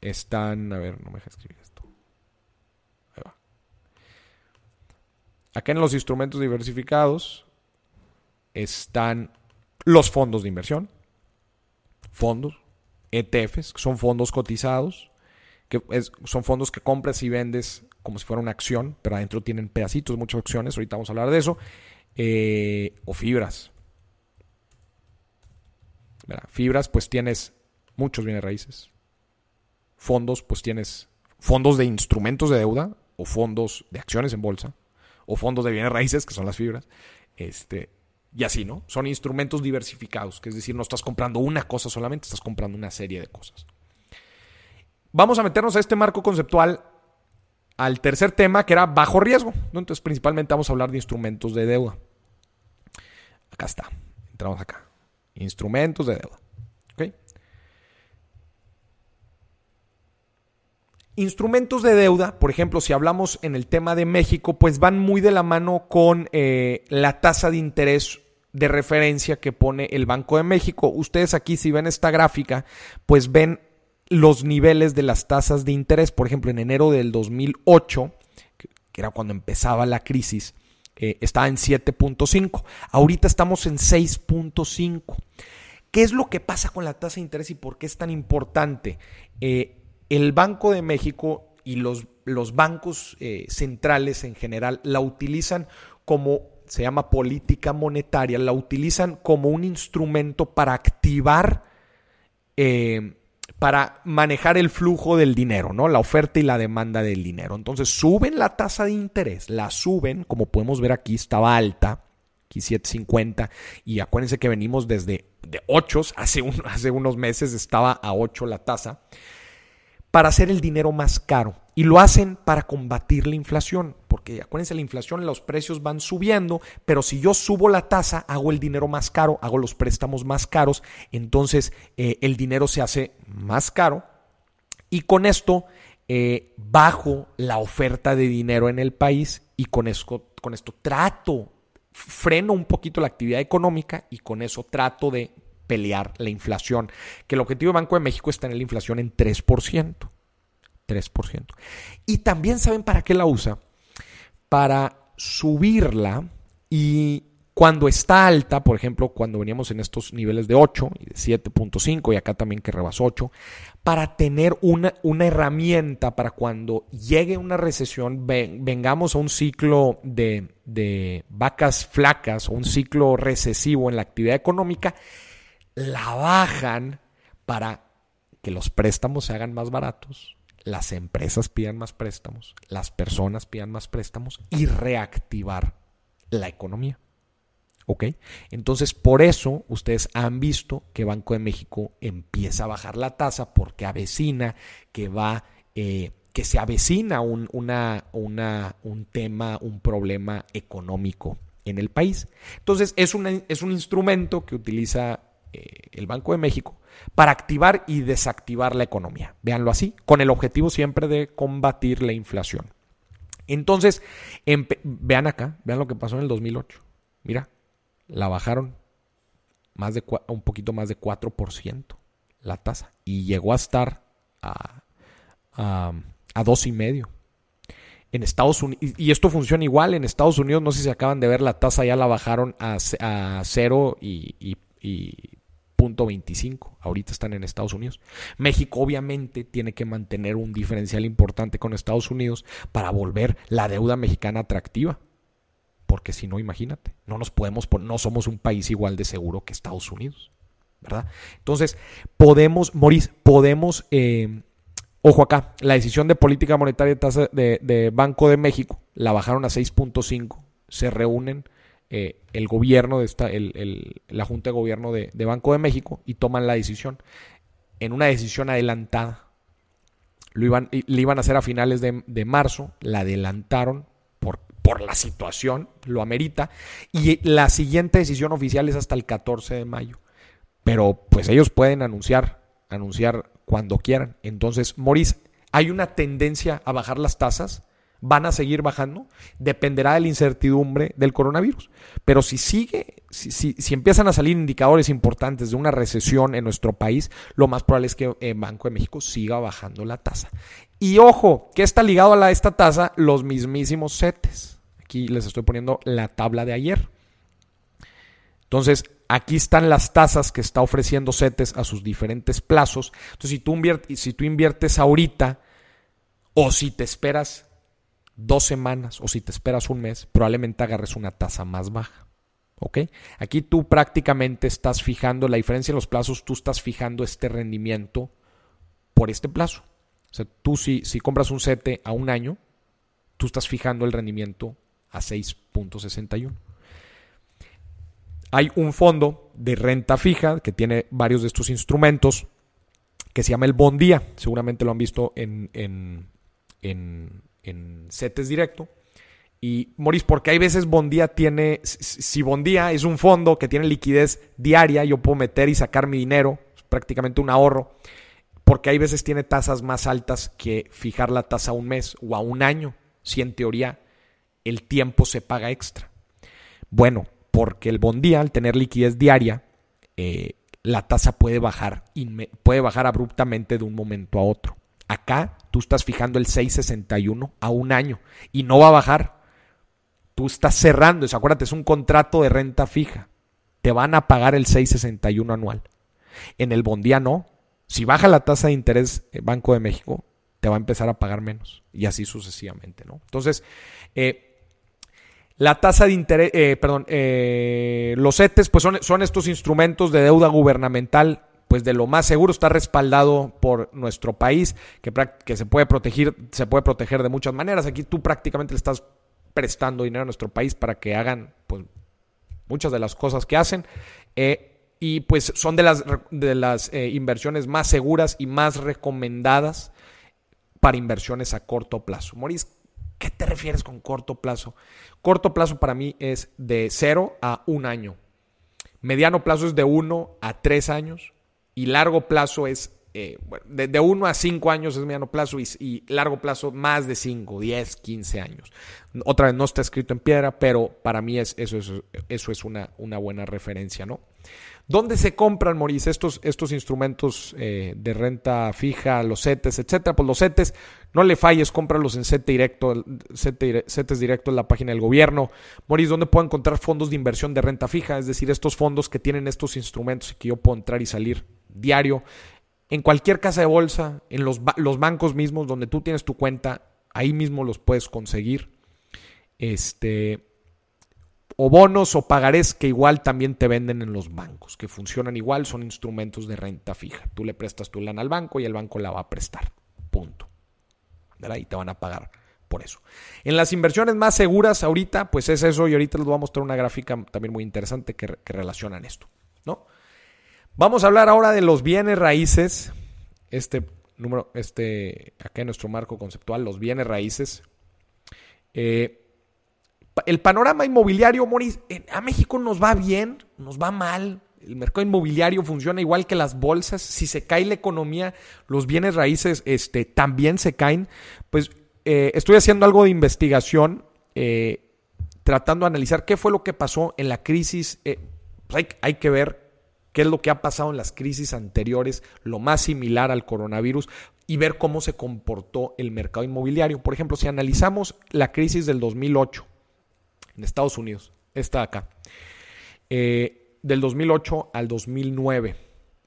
están, a ver, no me deja escribir esto. Ahí va. Acá en los instrumentos diversificados están los fondos de inversión, fondos, ETFs, que son fondos cotizados, que son fondos que compras y vendes como si fuera una acción, pero adentro tienen pedacitos, muchas acciones, ahorita vamos a hablar de eso, eh, o fibras. Fibras, pues tienes muchos bienes raíces. Fondos, pues tienes fondos de instrumentos de deuda, o fondos de acciones en bolsa, o fondos de bienes raíces, que son las fibras. Este, y así, ¿no? Son instrumentos diversificados, que es decir, no estás comprando una cosa solamente, estás comprando una serie de cosas. Vamos a meternos a este marco conceptual al tercer tema, que era bajo riesgo. Entonces, principalmente vamos a hablar de instrumentos de deuda. Acá está. Entramos acá. Instrumentos de deuda. ¿Ok? Instrumentos de deuda, por ejemplo, si hablamos en el tema de México, pues van muy de la mano con eh, la tasa de interés de referencia que pone el Banco de México. Ustedes aquí, si ven esta gráfica, pues ven los niveles de las tasas de interés. Por ejemplo, en enero del 2008, que era cuando empezaba la crisis, eh, estaba en 7.5. Ahorita estamos en 6.5. ¿Qué es lo que pasa con la tasa de interés y por qué es tan importante? Eh, el Banco de México y los, los bancos eh, centrales en general la utilizan como, se llama política monetaria, la utilizan como un instrumento para activar para manejar el flujo del dinero, ¿no? La oferta y la demanda del dinero. Entonces suben la tasa de interés, la suben, como podemos ver aquí, estaba alta, aquí 750, y acuérdense que venimos desde de 8, hace, *laughs* hace unos meses estaba a 8 la tasa, para hacer el dinero más caro. Y lo hacen para combatir la inflación, porque acuérdense, la inflación, los precios van subiendo, pero si yo subo la tasa, hago el dinero más caro, hago los préstamos más caros, entonces eh, el dinero se hace más caro y con esto eh, bajo la oferta de dinero en el país y con esto, con esto trato, freno un poquito la actividad económica y con eso trato de pelear la inflación, que el objetivo del Banco de México es tener la inflación en 3%. 3%. Y también saben para qué la usa. Para subirla y cuando está alta, por ejemplo, cuando veníamos en estos niveles de 8 y de 7.5 y acá también que rebasó 8, para tener una, una herramienta para cuando llegue una recesión, vengamos a un ciclo de, de vacas flacas o un ciclo recesivo en la actividad económica, la bajan para que los préstamos se hagan más baratos las empresas pidan más préstamos, las personas pidan más préstamos y reactivar la economía. ¿Ok? Entonces, por eso ustedes han visto que Banco de México empieza a bajar la tasa porque avecina que va, eh, que se avecina un, un tema, un problema económico en el país. Entonces, es, es un instrumento que utiliza eh, el Banco de México para activar y desactivar la economía. Véanlo así, con el objetivo siempre de combatir la inflación. Entonces, vean acá, vean lo que pasó en el 2008. Mira, la bajaron más de un poquito más de 4% la tasa y llegó a estar a, a, a dos y medio. En Estados Unidos, y esto funciona igual, en Estados Unidos, no sé si acaban de ver, la tasa ya la bajaron a, a cero y, y, y 25. Ahorita están en Estados Unidos. México obviamente tiene que mantener un diferencial importante con Estados Unidos para volver la deuda mexicana atractiva. Porque si no, imagínate, no nos podemos, no somos un país igual de seguro que Estados Unidos, ¿verdad? Entonces, podemos, Moris, podemos, eh, ojo acá, la decisión de política monetaria de, tasa de Banco de México la bajaron a 6.5, se reúnen eh, el gobierno, de esta, el, la Junta de Gobierno de, Banco de México y toman la decisión. En una decisión adelantada. Lo iban, iban a hacer a finales de, marzo, la adelantaron por, por la situación, lo amerita, y la siguiente decisión oficial es hasta el 14 de mayo. Pero pues ellos pueden anunciar, anunciar cuando quieran. Entonces, Maurice, hay una tendencia a bajar las tasas van a seguir bajando, dependerá de la incertidumbre del coronavirus. Pero si sigue, si, si, empiezan a salir indicadores importantes de una recesión en nuestro país, lo más probable es que el Banco de México siga bajando la tasa. Y ojo, que está ligado a esta tasa los mismísimos CETES. Aquí les estoy poniendo la tabla de ayer. Entonces, aquí están las tasas que está ofreciendo CETES a sus diferentes plazos. Entonces, si tú, inviertes, si tú inviertes ahorita o si te esperas dos semanas o si te esperas un mes, probablemente agarres una tasa más baja. ¿Ok? Aquí tú prácticamente estás fijando la diferencia en los plazos, tú estás fijando este rendimiento por este plazo. O sea, tú si, compras un CETE a un año, tú estás fijando el rendimiento a 6.61. Hay un fondo de renta fija que tiene varios de estos instrumentos que se llama el Bondía. Seguramente lo han visto en, en, en, en CETES directo. Y Moris, porque hay veces Bondía tiene, si Bondía es un fondo que tiene liquidez diaria, yo puedo meter y sacar mi dinero, prácticamente un ahorro, porque hay veces tiene tasas más altas que fijar la tasa a un mes o a un año, si en teoría el tiempo se paga extra. Bueno, porque el bondía, al tener liquidez diaria, eh, la tasa puede bajar, puede bajar abruptamente de un momento a otro. Acá tú estás fijando el 661 a un año y no va a bajar. Tú estás cerrando, eso, acuérdate, es un contrato de renta fija. Te van a pagar el 661 anual. En el bondía no. Si baja la tasa de interés eh, Banco de México, te va a empezar a pagar menos. Y así sucesivamente, ¿no? Entonces, eh, la tasa de interés, eh, perdón, los CETES, pues son, son estos instrumentos de deuda gubernamental pues de lo más seguro está respaldado por nuestro país, que, se puede proteger, se puede proteger de muchas maneras. Aquí tú prácticamente le estás prestando dinero a nuestro país para que hagan pues, muchas de las cosas que hacen. Eh, y pues son de las, de las inversiones más seguras y más recomendadas para inversiones a corto plazo. Moris, ¿qué te refieres con corto plazo? Corto plazo para mí es de 0 a un año. Mediano plazo es de 1 a 3 años. Y largo plazo es, eh, de 1 a 5 años es mediano plazo y, largo plazo más de 5, 10, 15 años. Otra vez no está escrito en piedra, pero para mí es, eso, eso, eso es una, una buena referencia, ¿no? ¿Dónde se compran, Maurice, estos, estos instrumentos eh, de renta fija, los CETES, etcétera? Pues los CETES, no le falles, cómpralos en CETE Directo, CETES Directo en la página del gobierno. Maurice, ¿dónde puedo encontrar fondos de inversión de renta fija? Es decir, estos fondos que tienen estos instrumentos y que yo puedo entrar y salir diario. En cualquier casa de bolsa, en los, los bancos mismos donde tú tienes tu cuenta, ahí mismo los puedes conseguir. Este, o bonos o pagarés que igual también te venden en los bancos, que funcionan igual, son instrumentos de renta fija. Tú le prestas tu lana al banco y el banco la va a prestar. Punto. ¿Verdad? Y te van a pagar por eso. En las inversiones más seguras ahorita, pues es eso, y ahorita les voy a mostrar una gráfica también muy interesante que, que relacionan esto. ¿no? Vamos a hablar ahora de los bienes raíces. Este número, este, acá en nuestro marco conceptual, los bienes raíces. Eh, el panorama inmobiliario, Moris, a México nos va bien, nos va mal. El mercado inmobiliario funciona igual que las bolsas. Si se cae la economía, los bienes raíces este, también se caen. Pues eh, estoy haciendo algo de investigación, eh, tratando de analizar qué fue lo que pasó en la crisis. Pues hay que ver qué es lo que ha pasado en las crisis anteriores, lo más similar al coronavirus, y ver cómo se comportó el mercado inmobiliario. Por ejemplo, si analizamos la crisis del 2008, en Estados Unidos, está acá, eh, del 2008 al 2009,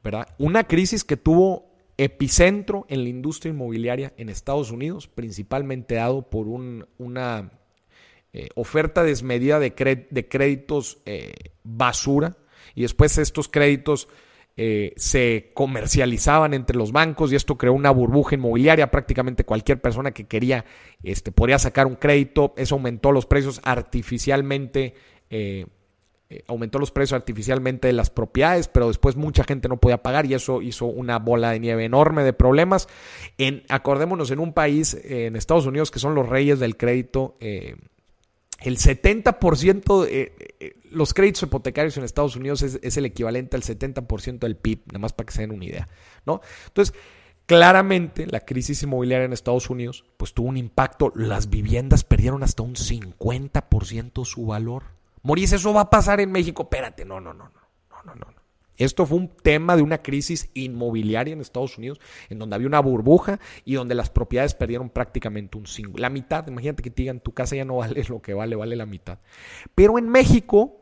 ¿verdad? Una crisis que tuvo epicentro en la industria inmobiliaria en Estados Unidos, principalmente dado por una eh, oferta desmedida de, créditos eh, basura y después estos créditos eh, se comercializaban entre los bancos y esto creó una burbuja inmobiliaria. Prácticamente cualquier persona que quería este, podría sacar un crédito. Eso aumentó los precios artificialmente. Eh, eh, aumentó los precios artificialmente de las propiedades, pero después mucha gente no podía pagar y eso hizo una bola de nieve enorme de problemas. Acordémonos, en un país, en Estados Unidos, que son los reyes del crédito, el 70% de eh, los créditos hipotecarios en Estados Unidos es, el equivalente al 70% del PIB, nada más para que se den una idea, ¿no? Entonces, claramente la crisis inmobiliaria en Estados Unidos pues tuvo un impacto. Las viviendas perdieron hasta un 50% su valor. Morís, eso va a pasar en México. Espérate, no, no, no, no, no, no, no. Esto fue un tema de una crisis inmobiliaria en Estados Unidos, en donde había una burbuja y donde las propiedades perdieron prácticamente un 5. La mitad, imagínate que te digan, tu casa ya no *laughs* vale lo que vale, vale la mitad. Pero en México,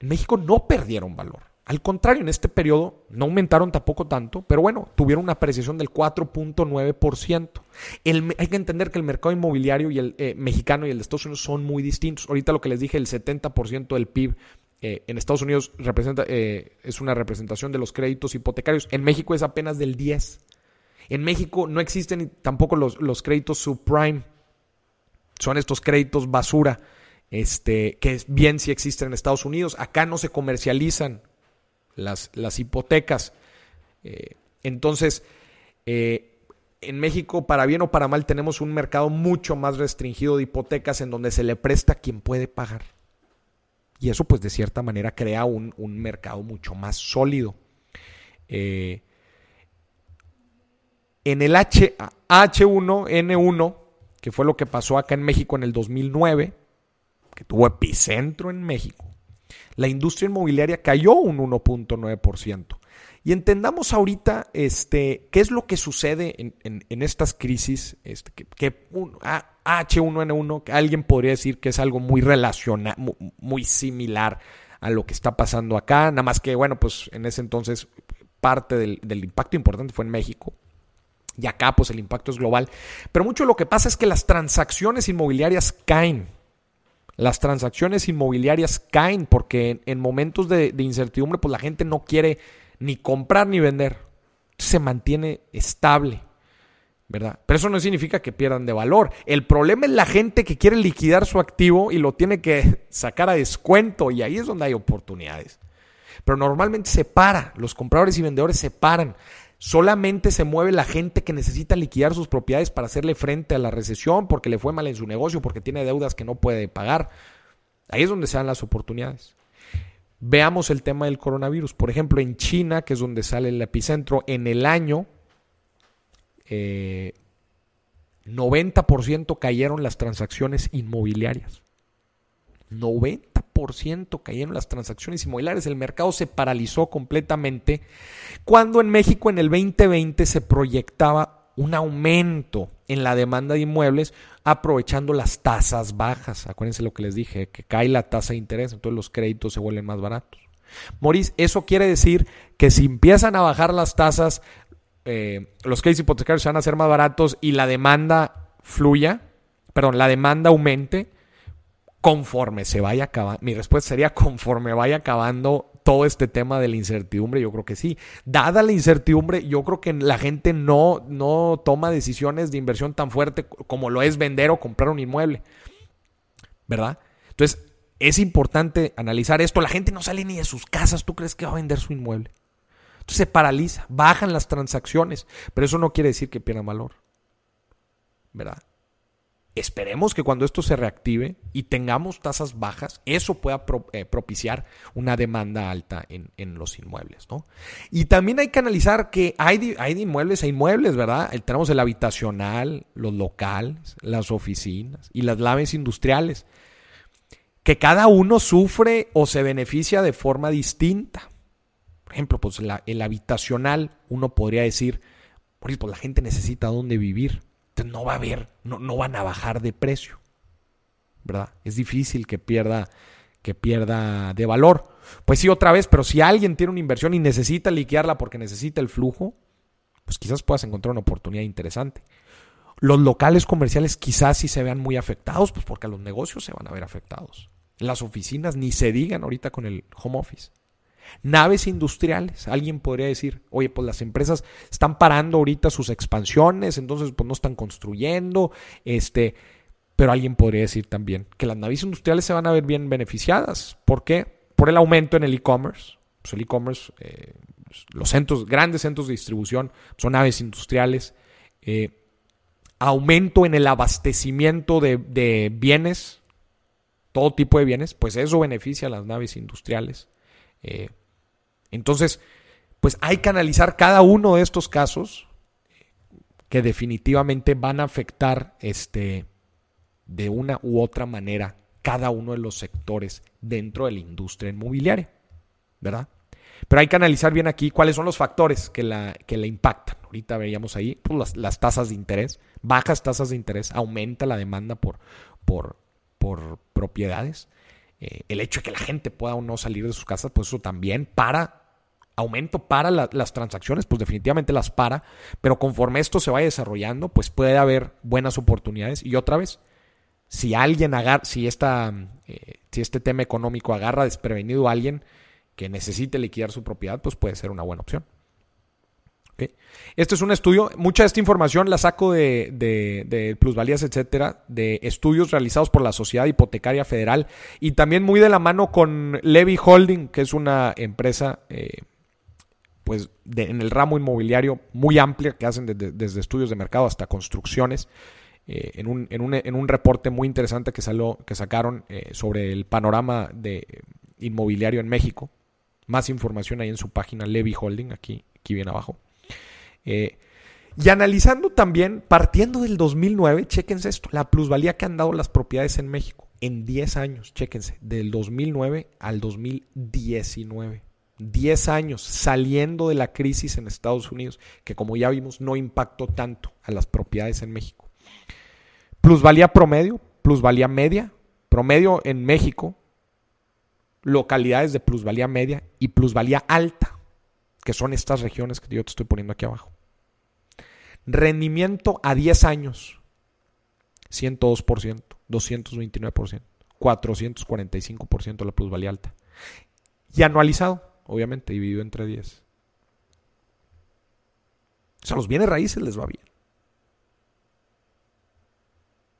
en México no perdieron valor. Al contrario, en este periodo no aumentaron tampoco tanto, pero bueno, tuvieron una apreciación del 4.9%. hay que entender que el mercado inmobiliario y el eh, mexicano y el de Estados Unidos son muy distintos. Ahorita lo que les dije, el 70% del PIB eh, en Estados Unidos representa, eh, es una representación de los créditos hipotecarios. En México es apenas del 10. En México no existen tampoco los, los créditos subprime. Son estos créditos basura, este, que bien si existen en Estados Unidos. Acá no se comercializan las, las hipotecas. Eh, entonces, en México, para bien o para mal, tenemos un mercado mucho más restringido de hipotecas en donde se le presta a quien puede pagar. Y eso pues de cierta manera crea un, mercado mucho más sólido. Eh, en el H, H1N1, que fue lo que pasó acá en México en el 2009, que tuvo epicentro en México, la industria inmobiliaria cayó un 1.9%. Y entendamos ahorita este, qué es lo que sucede en, estas crisis, este, que, H1N1, que alguien podría decir que es algo muy relacionado, muy, similar a lo que está pasando acá, nada más que, bueno, pues en ese entonces parte del, impacto importante fue en México. Y acá pues el impacto es global. Pero mucho lo que pasa es que las transacciones inmobiliarias caen. Las transacciones inmobiliarias caen porque en, momentos de, de, incertidumbre pues la gente no quiere ni comprar ni vender. Se mantiene estable. ¿Verdad? Pero eso no significa que pierdan de valor. El problema es la gente que quiere liquidar su activo y lo tiene que sacar a descuento y ahí es donde hay oportunidades. Pero normalmente se para, los compradores y vendedores se paran. Solamente se mueve la gente que necesita liquidar sus propiedades para hacerle frente a la recesión, porque le fue mal en su negocio, porque tiene deudas que no puede pagar. Ahí es donde se dan las oportunidades. Veamos el tema del coronavirus. Por ejemplo, en China, que es donde sale el epicentro, en el año 90% eh, cayeron las transacciones inmobiliarias. 90% cayeron las transacciones inmobiliarias. El mercado se paralizó completamente cuando en México en el 2020 se proyectaba un aumento en la demanda de inmuebles aprovechando las tasas bajas. Acuérdense lo que les dije, que cae la tasa de interés, entonces los créditos se vuelven más baratos. Maurice, eso quiere decir que si empiezan a bajar las tasas, eh, los créditos hipotecarios se van a hacer más baratos y la demanda fluya, perdón, la demanda aumente conforme se vaya acabando. Mi respuesta sería conforme vaya acabando todo este tema de la incertidumbre, yo creo que sí. Dada la incertidumbre, yo creo que la gente no, no toma decisiones de inversión tan fuerte como lo es vender o comprar un inmueble. ¿Verdad? Entonces, es importante analizar esto. La gente no sale ni de sus casas. ¿Tú crees que va a vender su inmueble? Entonces se paraliza, bajan las transacciones, pero eso no quiere decir que pierda valor. ¿Verdad? Esperemos que cuando esto se reactive y tengamos tasas bajas, eso pueda eh, propiciar una demanda alta en, los inmuebles. ¿no? Y también hay que analizar que hay hay inmuebles a inmuebles, ¿verdad? Tenemos el habitacional, los locales, las oficinas y las naves industriales, que cada uno sufre o se beneficia de forma distinta ejemplo, pues el habitacional, uno podría decir, pues la gente necesita dónde vivir. Entonces no va a haber, no, no van a bajar de precio. ¿Verdad? Es difícil que pierda, que pierda de valor. Pues sí, otra vez, pero si alguien tiene una inversión y necesita liquearla porque necesita el flujo, pues quizás puedas encontrar una oportunidad interesante. Los locales comerciales quizás sí se vean muy afectados, pues porque los negocios se van a ver afectados. Las oficinas ni se digan ahorita con el home office. Naves industriales. Alguien podría decir, oye, pues las empresas están parando ahorita sus expansiones, entonces pues no están construyendo, este, pero alguien podría decir también que las naves industriales se van a ver bien beneficiadas. ¿Por qué? Por el aumento en el e-commerce. Pues el e-commerce, eh, los centros, grandes centros de distribución son naves industriales. Eh, aumento en el abastecimiento de, de bienes, todo tipo de bienes, pues eso beneficia a las naves industriales. Eh, entonces, pues hay que analizar cada uno de estos casos que definitivamente van a afectar este, de una u otra manera cada uno de los sectores dentro de la industria inmobiliaria, ¿verdad? Pero hay que analizar bien aquí cuáles son los factores que la, que impactan. Ahorita veíamos ahí pues, las, tasas de interés, bajas tasas de interés, aumenta la demanda por, por, por propiedades. Eh, el hecho de que la gente pueda o no salir de sus casas, pues eso también para aumento para las transacciones, pues definitivamente las para, pero conforme esto se vaya desarrollando, pues puede haber buenas oportunidades. Y otra vez, si alguien agarra, si, esta, eh, si este tema económico agarra desprevenido a alguien que necesite liquidar su propiedad, pues puede ser una buena opción. Este es un estudio, mucha de esta información la saco de, de, plusvalías, etcétera, de estudios realizados por la Sociedad Hipotecaria Federal y también muy de la mano con Levy Holding, que es una empresa eh, pues en el ramo inmobiliario muy amplia que hacen desde estudios de mercado hasta construcciones. Eh, en, un, en, un, en, un, reporte muy interesante que, salió, que sacaron eh, sobre el panorama de inmobiliario en México. Más información ahí en su página Levy Holding, aquí, aquí bien abajo. Eh, y analizando también, partiendo del 2009, chéquense esto, la plusvalía que han dado las propiedades en México en 10 años, chéquense, del 2009 al 2019. 10 años saliendo de la crisis en Estados Unidos, que como ya vimos no impactó tanto a las propiedades en México. Plusvalía promedio, plusvalía media, promedio en México, localidades de plusvalía media y plusvalía alta, que son estas regiones que yo te estoy poniendo aquí abajo. Rendimiento a 10 años, 102%, 229%, 445% la plusvalía alta. Y anualizado, obviamente, dividido entre 10. O sea, los bienes raíces les va bien.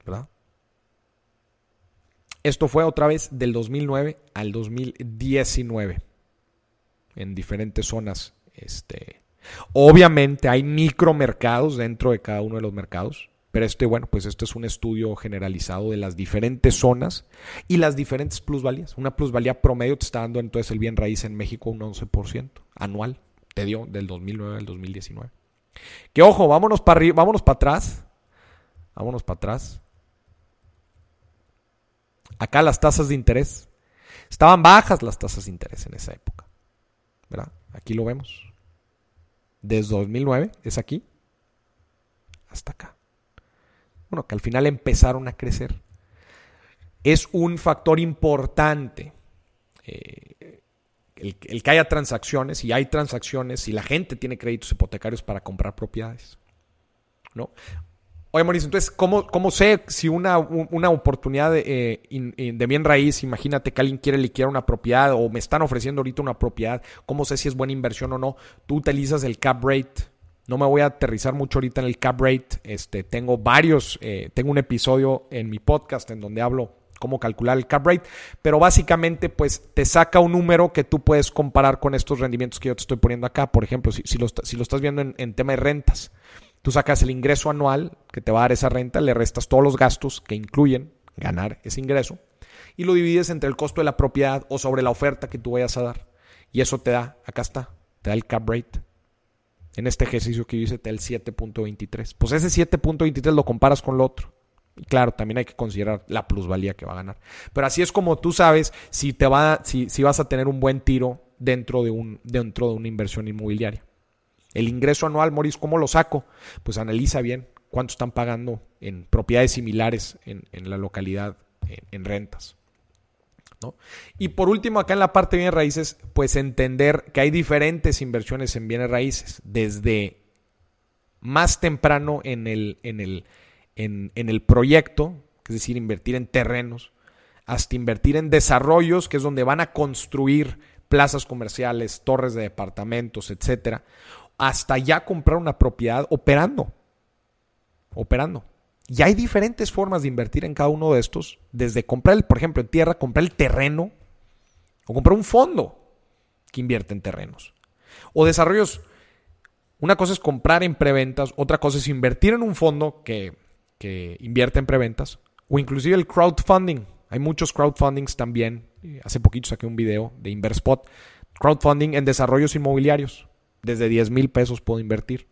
¿verdad? Esto fue otra vez del 2009 al 2019 en diferentes zonas. Este, obviamente hay micromercados dentro de cada uno de los mercados, pero este, bueno, pues este es un estudio generalizado de las diferentes zonas y las diferentes plusvalías. Una plusvalía promedio te está dando entonces el bien raíz en México un 11% anual, te dio del 2009 al 2019. Que ojo, vámonos para arriba, vámonos para atrás. Vámonos para atrás. Acá las tasas de interés. Estaban bajas las tasas de interés en esa época. ¿Verdad? Aquí lo vemos. Desde 2009 es aquí hasta acá. Bueno, que al final empezaron a crecer. Es un factor importante eh, el, el, que haya transacciones, y hay transacciones, y la gente tiene créditos hipotecarios para comprar propiedades. ¿no? Oye, Mauricio, entonces, ¿cómo, cómo sé si una, una oportunidad de, eh, de, bien raíz, imagínate que alguien quiere liquidar una propiedad o me están ofreciendo ahorita una propiedad, ¿cómo sé si es buena inversión o no? Tú utilizas el cap rate. No me voy a aterrizar mucho ahorita en el cap rate. Este, tengo varios, eh, tengo un episodio en mi podcast en donde hablo cómo calcular el cap rate, pero básicamente pues te saca un número que tú puedes comparar con estos rendimientos que yo te estoy poniendo acá. Por ejemplo, si, si, lo, si lo estás viendo en, en tema de rentas. Tú sacas el ingreso anual que te va a dar esa renta, le restas todos los gastos que incluyen ganar ese ingreso y lo divides entre el costo de la propiedad o sobre la oferta que tú vayas a dar. Y eso te da, acá está, te da el cap rate. En este ejercicio que hice te da el 7.23. Pues ese 7.23 lo comparas con lo otro. Y claro, también hay que considerar la plusvalía que va a ganar. Pero así es como tú sabes si, te va, si, si vas a tener un buen tiro dentro de, un, dentro de una inversión inmobiliaria. El ingreso anual, Moris, ¿cómo lo saco? Pues analiza bien cuánto están pagando en propiedades similares en, la localidad, en, rentas. ¿no? Y por último, acá en la parte de bienes raíces, pues entender que hay diferentes inversiones en bienes raíces, desde más temprano en el, en el, en, en el proyecto, es decir, invertir en terrenos, hasta invertir en desarrollos, que es donde van a construir plazas comerciales, torres de departamentos, etcétera, hasta ya comprar una propiedad operando. Operando. Y hay diferentes formas de invertir en cada uno de estos, desde comprar, por ejemplo, en tierra, comprar el terreno o comprar un fondo que invierte en terrenos. O desarrollos. Una cosa es comprar en preventas, otra cosa es invertir en un fondo que, que invierte en preventas, o inclusive el crowdfunding. Hay muchos crowdfundings también. Hace poquito saqué un video de Inverspot. Crowdfunding en desarrollos inmobiliarios Desde 10 mil pesos puedo invertir.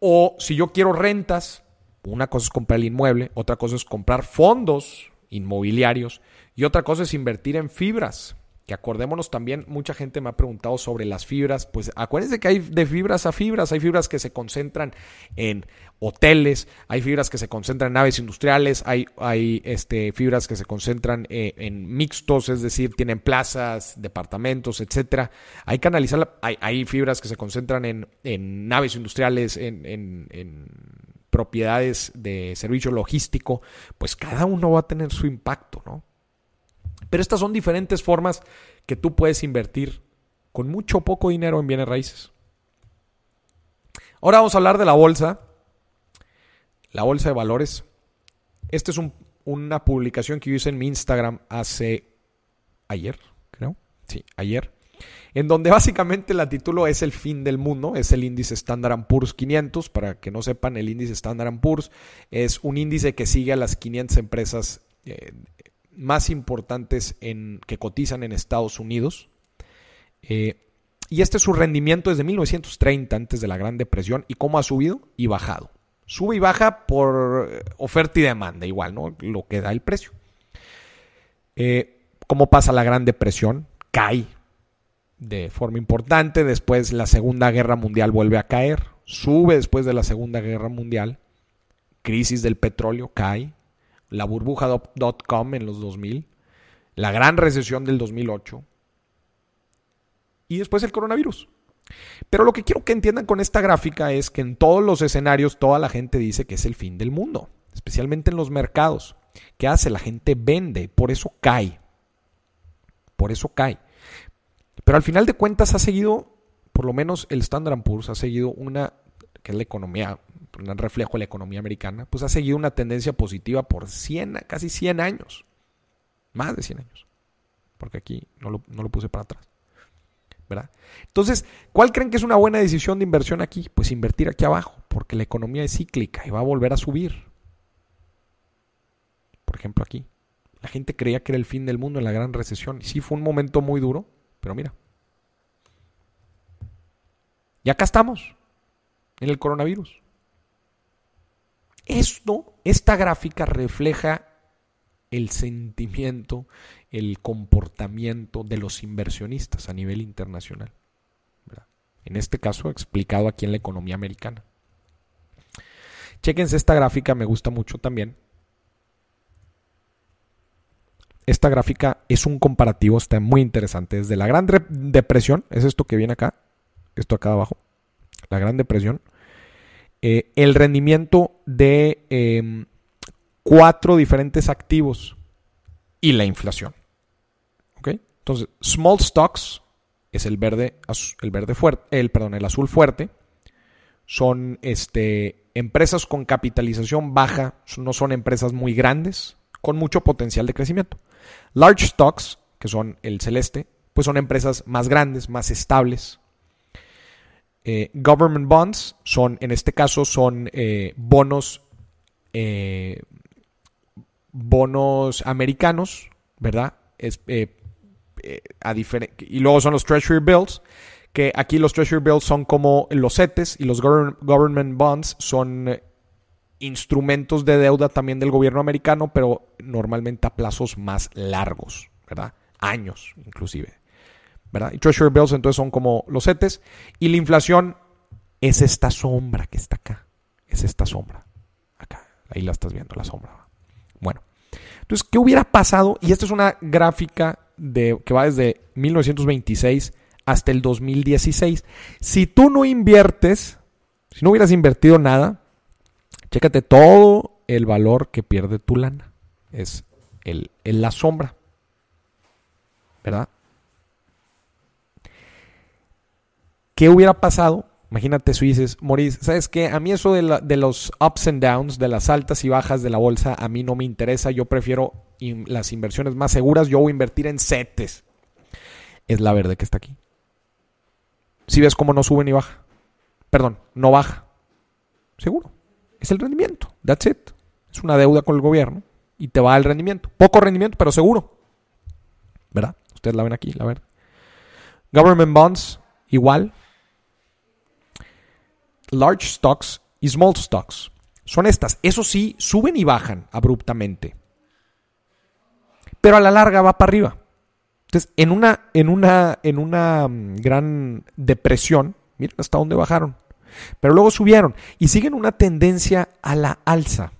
O si yo quiero rentas, una cosa es comprar el inmueble, otra cosa es comprar fondos inmobiliarios y otra cosa es invertir en fibras. Que acordémonos también, mucha gente me ha preguntado sobre las fibras. Pues acuérdense que hay de fibras a fibras. Hay fibras que se concentran en hoteles, hay fibras que se concentran en naves industriales, hay, hay este, fibras que se concentran eh, en mixtos, es decir, tienen plazas, departamentos, etcétera. Hay que analizar, hay, hay fibras que se concentran en, en naves industriales, en, en propiedades de servicio logístico. Pues cada uno va a tener su impacto, ¿no? Pero estas son diferentes formas que tú puedes invertir con mucho poco dinero en bienes raíces. Ahora vamos a hablar de la bolsa. La bolsa de valores. Esta es una publicación que yo hice en mi Instagram hace ayer, creo. Sí, ayer. En donde básicamente la título es el fin del mundo, es el índice Standard Poor's 500. Para que no sepan, el índice Standard Poor's es un índice que sigue a las 500 empresas eh, más importantes que cotizan en Estados Unidos. Eh, y este es su rendimiento desde 1930, antes de la Gran Depresión, y cómo ha subido y bajado. Sube y baja por eh, oferta y demanda, igual, ¿no? Lo que da el precio. Eh, ¿Cómo pasa la Gran Depresión? Cae de forma importante. Después la Segunda Guerra Mundial vuelve a caer. Sube después de la Segunda Guerra Mundial. Crisis del petróleo, cae la burbuja.com en los 2000, la gran recesión del 2008 y después el coronavirus. Pero lo que quiero que entiendan con esta gráfica es que en todos los escenarios toda la gente dice que es el fin del mundo, especialmente en los mercados. ¿Qué hace? La gente vende, por eso cae. Por eso cae. Pero al final de cuentas ha seguido, por lo menos el Standard Poor's ha seguido una, que es la economía un reflejo de la economía americana, pues ha seguido una tendencia positiva por 100, casi 100 años. Más de 100 años. Porque aquí no lo, no lo puse para atrás. ¿verdad? Entonces, ¿cuál creen que es una buena decisión de inversión aquí? Pues invertir aquí abajo, porque la economía es cíclica y va a volver a subir. Por ejemplo, aquí. La gente creía que era el fin del mundo en la gran recesión. Y sí, fue un momento muy duro, pero mira. Y acá estamos, en el coronavirus. Esto, esta gráfica refleja el sentimiento, el comportamiento de los inversionistas a nivel internacional. En este caso, explicado aquí en la economía americana. Chequense esta gráfica, me gusta mucho también. Esta gráfica es un comparativo, está muy interesante. Desde la Gran Depresión, es esto que viene acá, esto acá abajo, la Gran Depresión, eh, el rendimiento de em, cuatro diferentes activos y la inflación. Entonces, small stocks es el verde, el verde fuerte, el, perdón, el azul fuerte. Son este, empresas con capitalización baja, no son empresas muy grandes, con mucho potencial de crecimiento. Large stocks, que son el celeste, pues son empresas más grandes, más estables, eh, government bonds son, en este caso, son eh, bonos, eh, bonos americanos, ¿verdad? Es, a y luego son los Treasury Bills, que aquí los Treasury Bills son como los CETES y los government bonds son instrumentos de deuda también del gobierno americano, pero normalmente a plazos más largos, ¿verdad? Años, inclusive. ¿Verdad? Y Treasury Bills entonces son como los CETES. Y la inflación es esta sombra que está acá. Es esta sombra. Acá. Ahí la estás viendo, la sombra. Bueno. Entonces, ¿qué hubiera pasado? Y esta es una gráfica de, que va desde 1926 hasta el 2016. Si tú no inviertes, si no hubieras invertido nada, chécate todo el valor que pierde tu lana. Es el, la sombra. ¿Verdad? ¿Qué hubiera pasado? Imagínate si dices, Maurice, ¿sabes qué? A mí eso de, los ups and downs, de las altas y bajas de la bolsa, a mí no me interesa. Yo prefiero las inversiones más seguras. Yo voy a invertir en CETES. Es la verde que está aquí. Si ves cómo no sube ni baja. Perdón, no baja. Seguro. Es el rendimiento. That's it. Es una deuda con el gobierno y te va el rendimiento. Poco rendimiento, pero seguro. ¿Verdad? Ustedes la ven aquí, la verde. Government bonds, igual. Large stocks y small stocks. Son estas. Eso sí, suben y bajan abruptamente. Pero a la larga va para arriba. Entonces, en una, en una, en una mm, gran depresión, miren hasta dónde bajaron. Pero luego subieron y siguen una tendencia a la alza.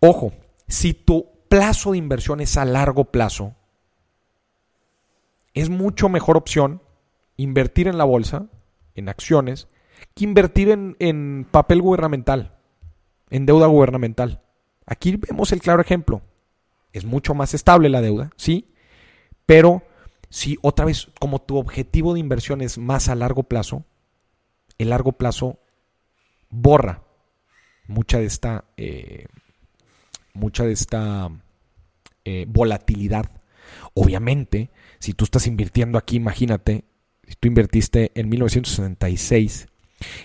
Ojo, si tu plazo de inversión es a largo plazo, es mucho mejor opción invertir en la bolsa, en acciones, que invertir en, en papel gubernamental, en deuda gubernamental. Aquí vemos el claro ejemplo. Es mucho más estable la deuda, sí, pero si otra vez, como tu objetivo de inversión es más a largo plazo, el largo plazo borra mucha de esta, eh, mucha de esta eh, volatilidad. Obviamente, si tú estás invirtiendo aquí, imagínate, si tú invertiste en 1966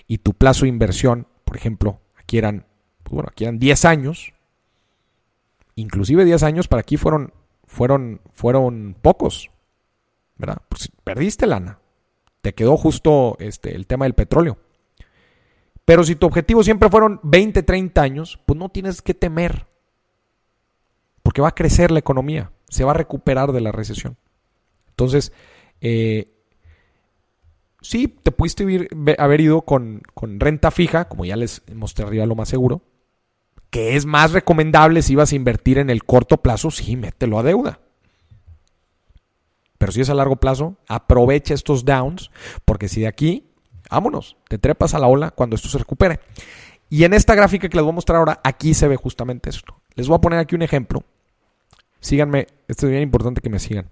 y tu plazo de inversión, por ejemplo, aquí eran, pues bueno, aquí eran 10 años, inclusive 10 años para aquí fueron, fueron, fueron pocos, ¿verdad? Pues perdiste lana te quedó justo este, el tema del petróleo. Pero si tu objetivo siempre fueron 20, 30 años, pues no tienes que temer. Porque va a crecer la economía, se va a recuperar de la recesión. Entonces, eh, sí, te pudiste haber ido con, con, renta fija, como ya les mostré arriba lo más seguro, que es más recomendable si vas a invertir en el corto plazo, sí, mételo a deuda. Pero si es a largo plazo, aprovecha estos downs, porque si de aquí, vámonos, te trepas a la ola cuando esto se recupere. Y en esta gráfica que les voy a mostrar ahora, aquí se ve justamente esto. Les voy a poner aquí un ejemplo. Síganme, esto es bien importante que me sigan.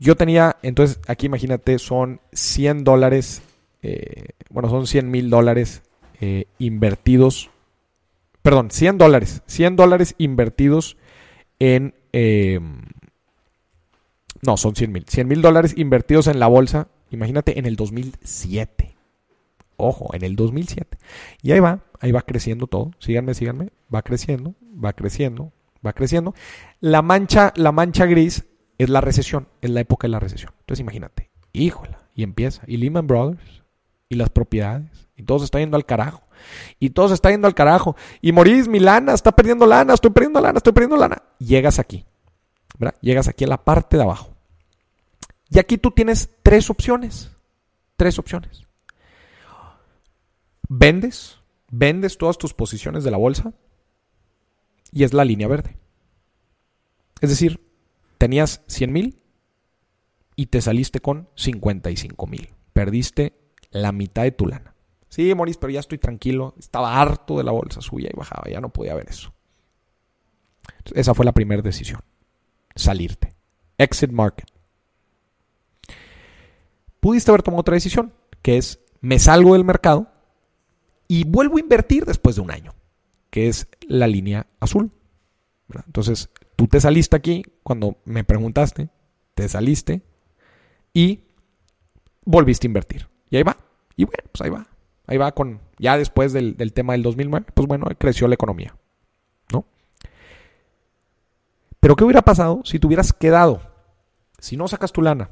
Yo tenía, entonces aquí imagínate, son 100 dólares, eh, bueno, son 100 mil dólares eh, invertidos, perdón, 100 dólares, 100 dólares invertidos en, eh, no, son 100 mil. 100 mil dólares invertidos en la bolsa, imagínate, en el 2007. Ojo, en el 2007. Y ahí va, ahí va creciendo todo. Síganme, síganme. Va creciendo, va creciendo, va creciendo. La mancha, la mancha gris es la recesión, es la época de la recesión. Entonces imagínate, híjola, y empieza. Y Lehman Brothers, y las propiedades, y todo se está yendo al carajo. Y todo se está yendo al carajo. Y Morís, mi lana, está perdiendo lana, estoy perdiendo lana, estoy perdiendo lana. Llegas aquí. Llegas aquí a la parte de abajo. Y aquí tú tienes tres opciones. Tres opciones. Vendes, vendes todas tus posiciones de la bolsa y es la línea verde. Es decir, tenías 100 mil y te saliste con 55 mil. Perdiste la mitad de tu lana. Sí, Moris, pero ya estoy tranquilo. Estaba harto de la bolsa, subía y bajaba. Ya no podía ver eso. esa fue la primera decisión salirte. Exit market. Pudiste haber tomado otra decisión, que es me salgo del mercado y vuelvo a invertir después de un año, que es la línea azul. Entonces, tú te saliste aquí cuando me preguntaste, te saliste y volviste a invertir. Y ahí va. Y bueno, pues ahí va. Ahí va con, ya después del, del tema del 2009, pues bueno, creció la economía. Pero ¿qué hubiera pasado si te hubieras quedado? Si no sacas tu lana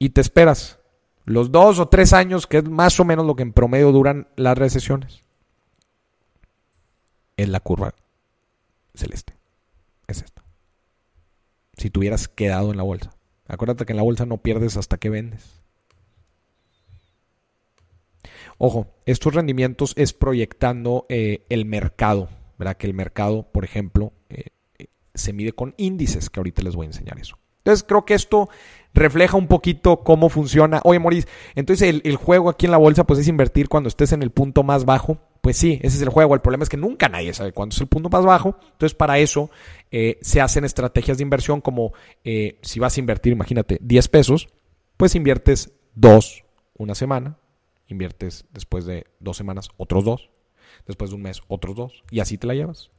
y te esperas los dos o tres años, que es más o menos lo que en promedio duran las recesiones. Es la curva celeste. Si te hubieras quedado en la bolsa. Acuérdate que en la bolsa no pierdes hasta que vendes. Ojo, estos rendimientos es proyectando eh, el mercado, ¿verdad? Que el mercado, por ejemplo, eh, se mide con índices, que ahorita les voy a enseñar eso. Entonces creo que esto refleja un poquito cómo funciona. Oye, Maurice, entonces el, juego aquí en la bolsa pues es invertir cuando estés en el punto más bajo. Pues sí, ese es el juego. El problema es que nunca nadie sabe cuándo es el punto más bajo. Entonces para eso eh, se hacen estrategias de inversión como eh, si vas a invertir, imagínate, 10 pesos, pues inviertes 2 una semana, inviertes después de dos semanas otros 2, después de un mes otros 2 y así te la llevas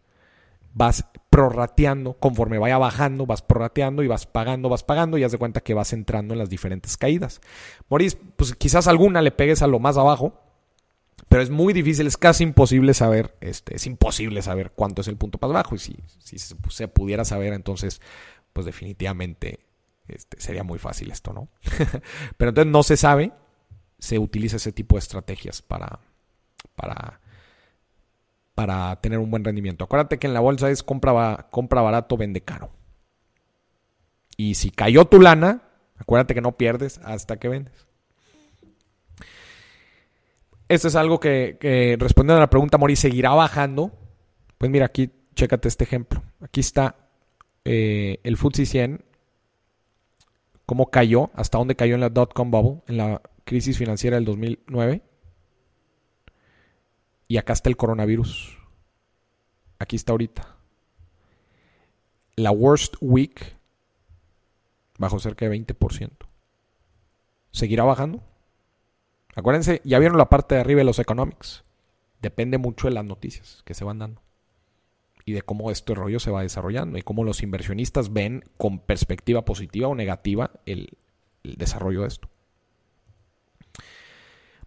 vas prorrateando, conforme vaya bajando, vas prorrateando y vas pagando, vas pagando y haz de cuenta que vas entrando en las diferentes caídas. Moris, pues quizás alguna le pegues a lo más abajo, pero es muy difícil, es casi imposible saber, este, es imposible saber cuánto es el punto más bajo y si, si se, pudiera saber, entonces, pues definitivamente Este, sería muy fácil esto, ¿no? *laughs* Pero entonces no se sabe, se utiliza ese tipo de estrategias para, para, para tener un buen rendimiento. Acuérdate que en la bolsa es compra, barato, vende caro. Y si cayó tu lana, acuérdate que no pierdes hasta que vendes. Esto es algo que, respondiendo a la pregunta, Mori, ¿seguirá bajando? Pues mira, aquí, chécate este ejemplo. Aquí está eh, el FTSE 100, cómo cayó, hasta dónde cayó en la dot-com bubble, en la crisis financiera del 2009. Y acá está el coronavirus. Aquí está ahorita. La worst week bajó cerca de 20%. ¿Seguirá bajando? Acuérdense, ya vieron la parte de arriba de los economics. Depende mucho de las noticias que se van dando y de cómo este rollo se va desarrollando y cómo los inversionistas ven con perspectiva positiva o negativa el, el desarrollo de esto.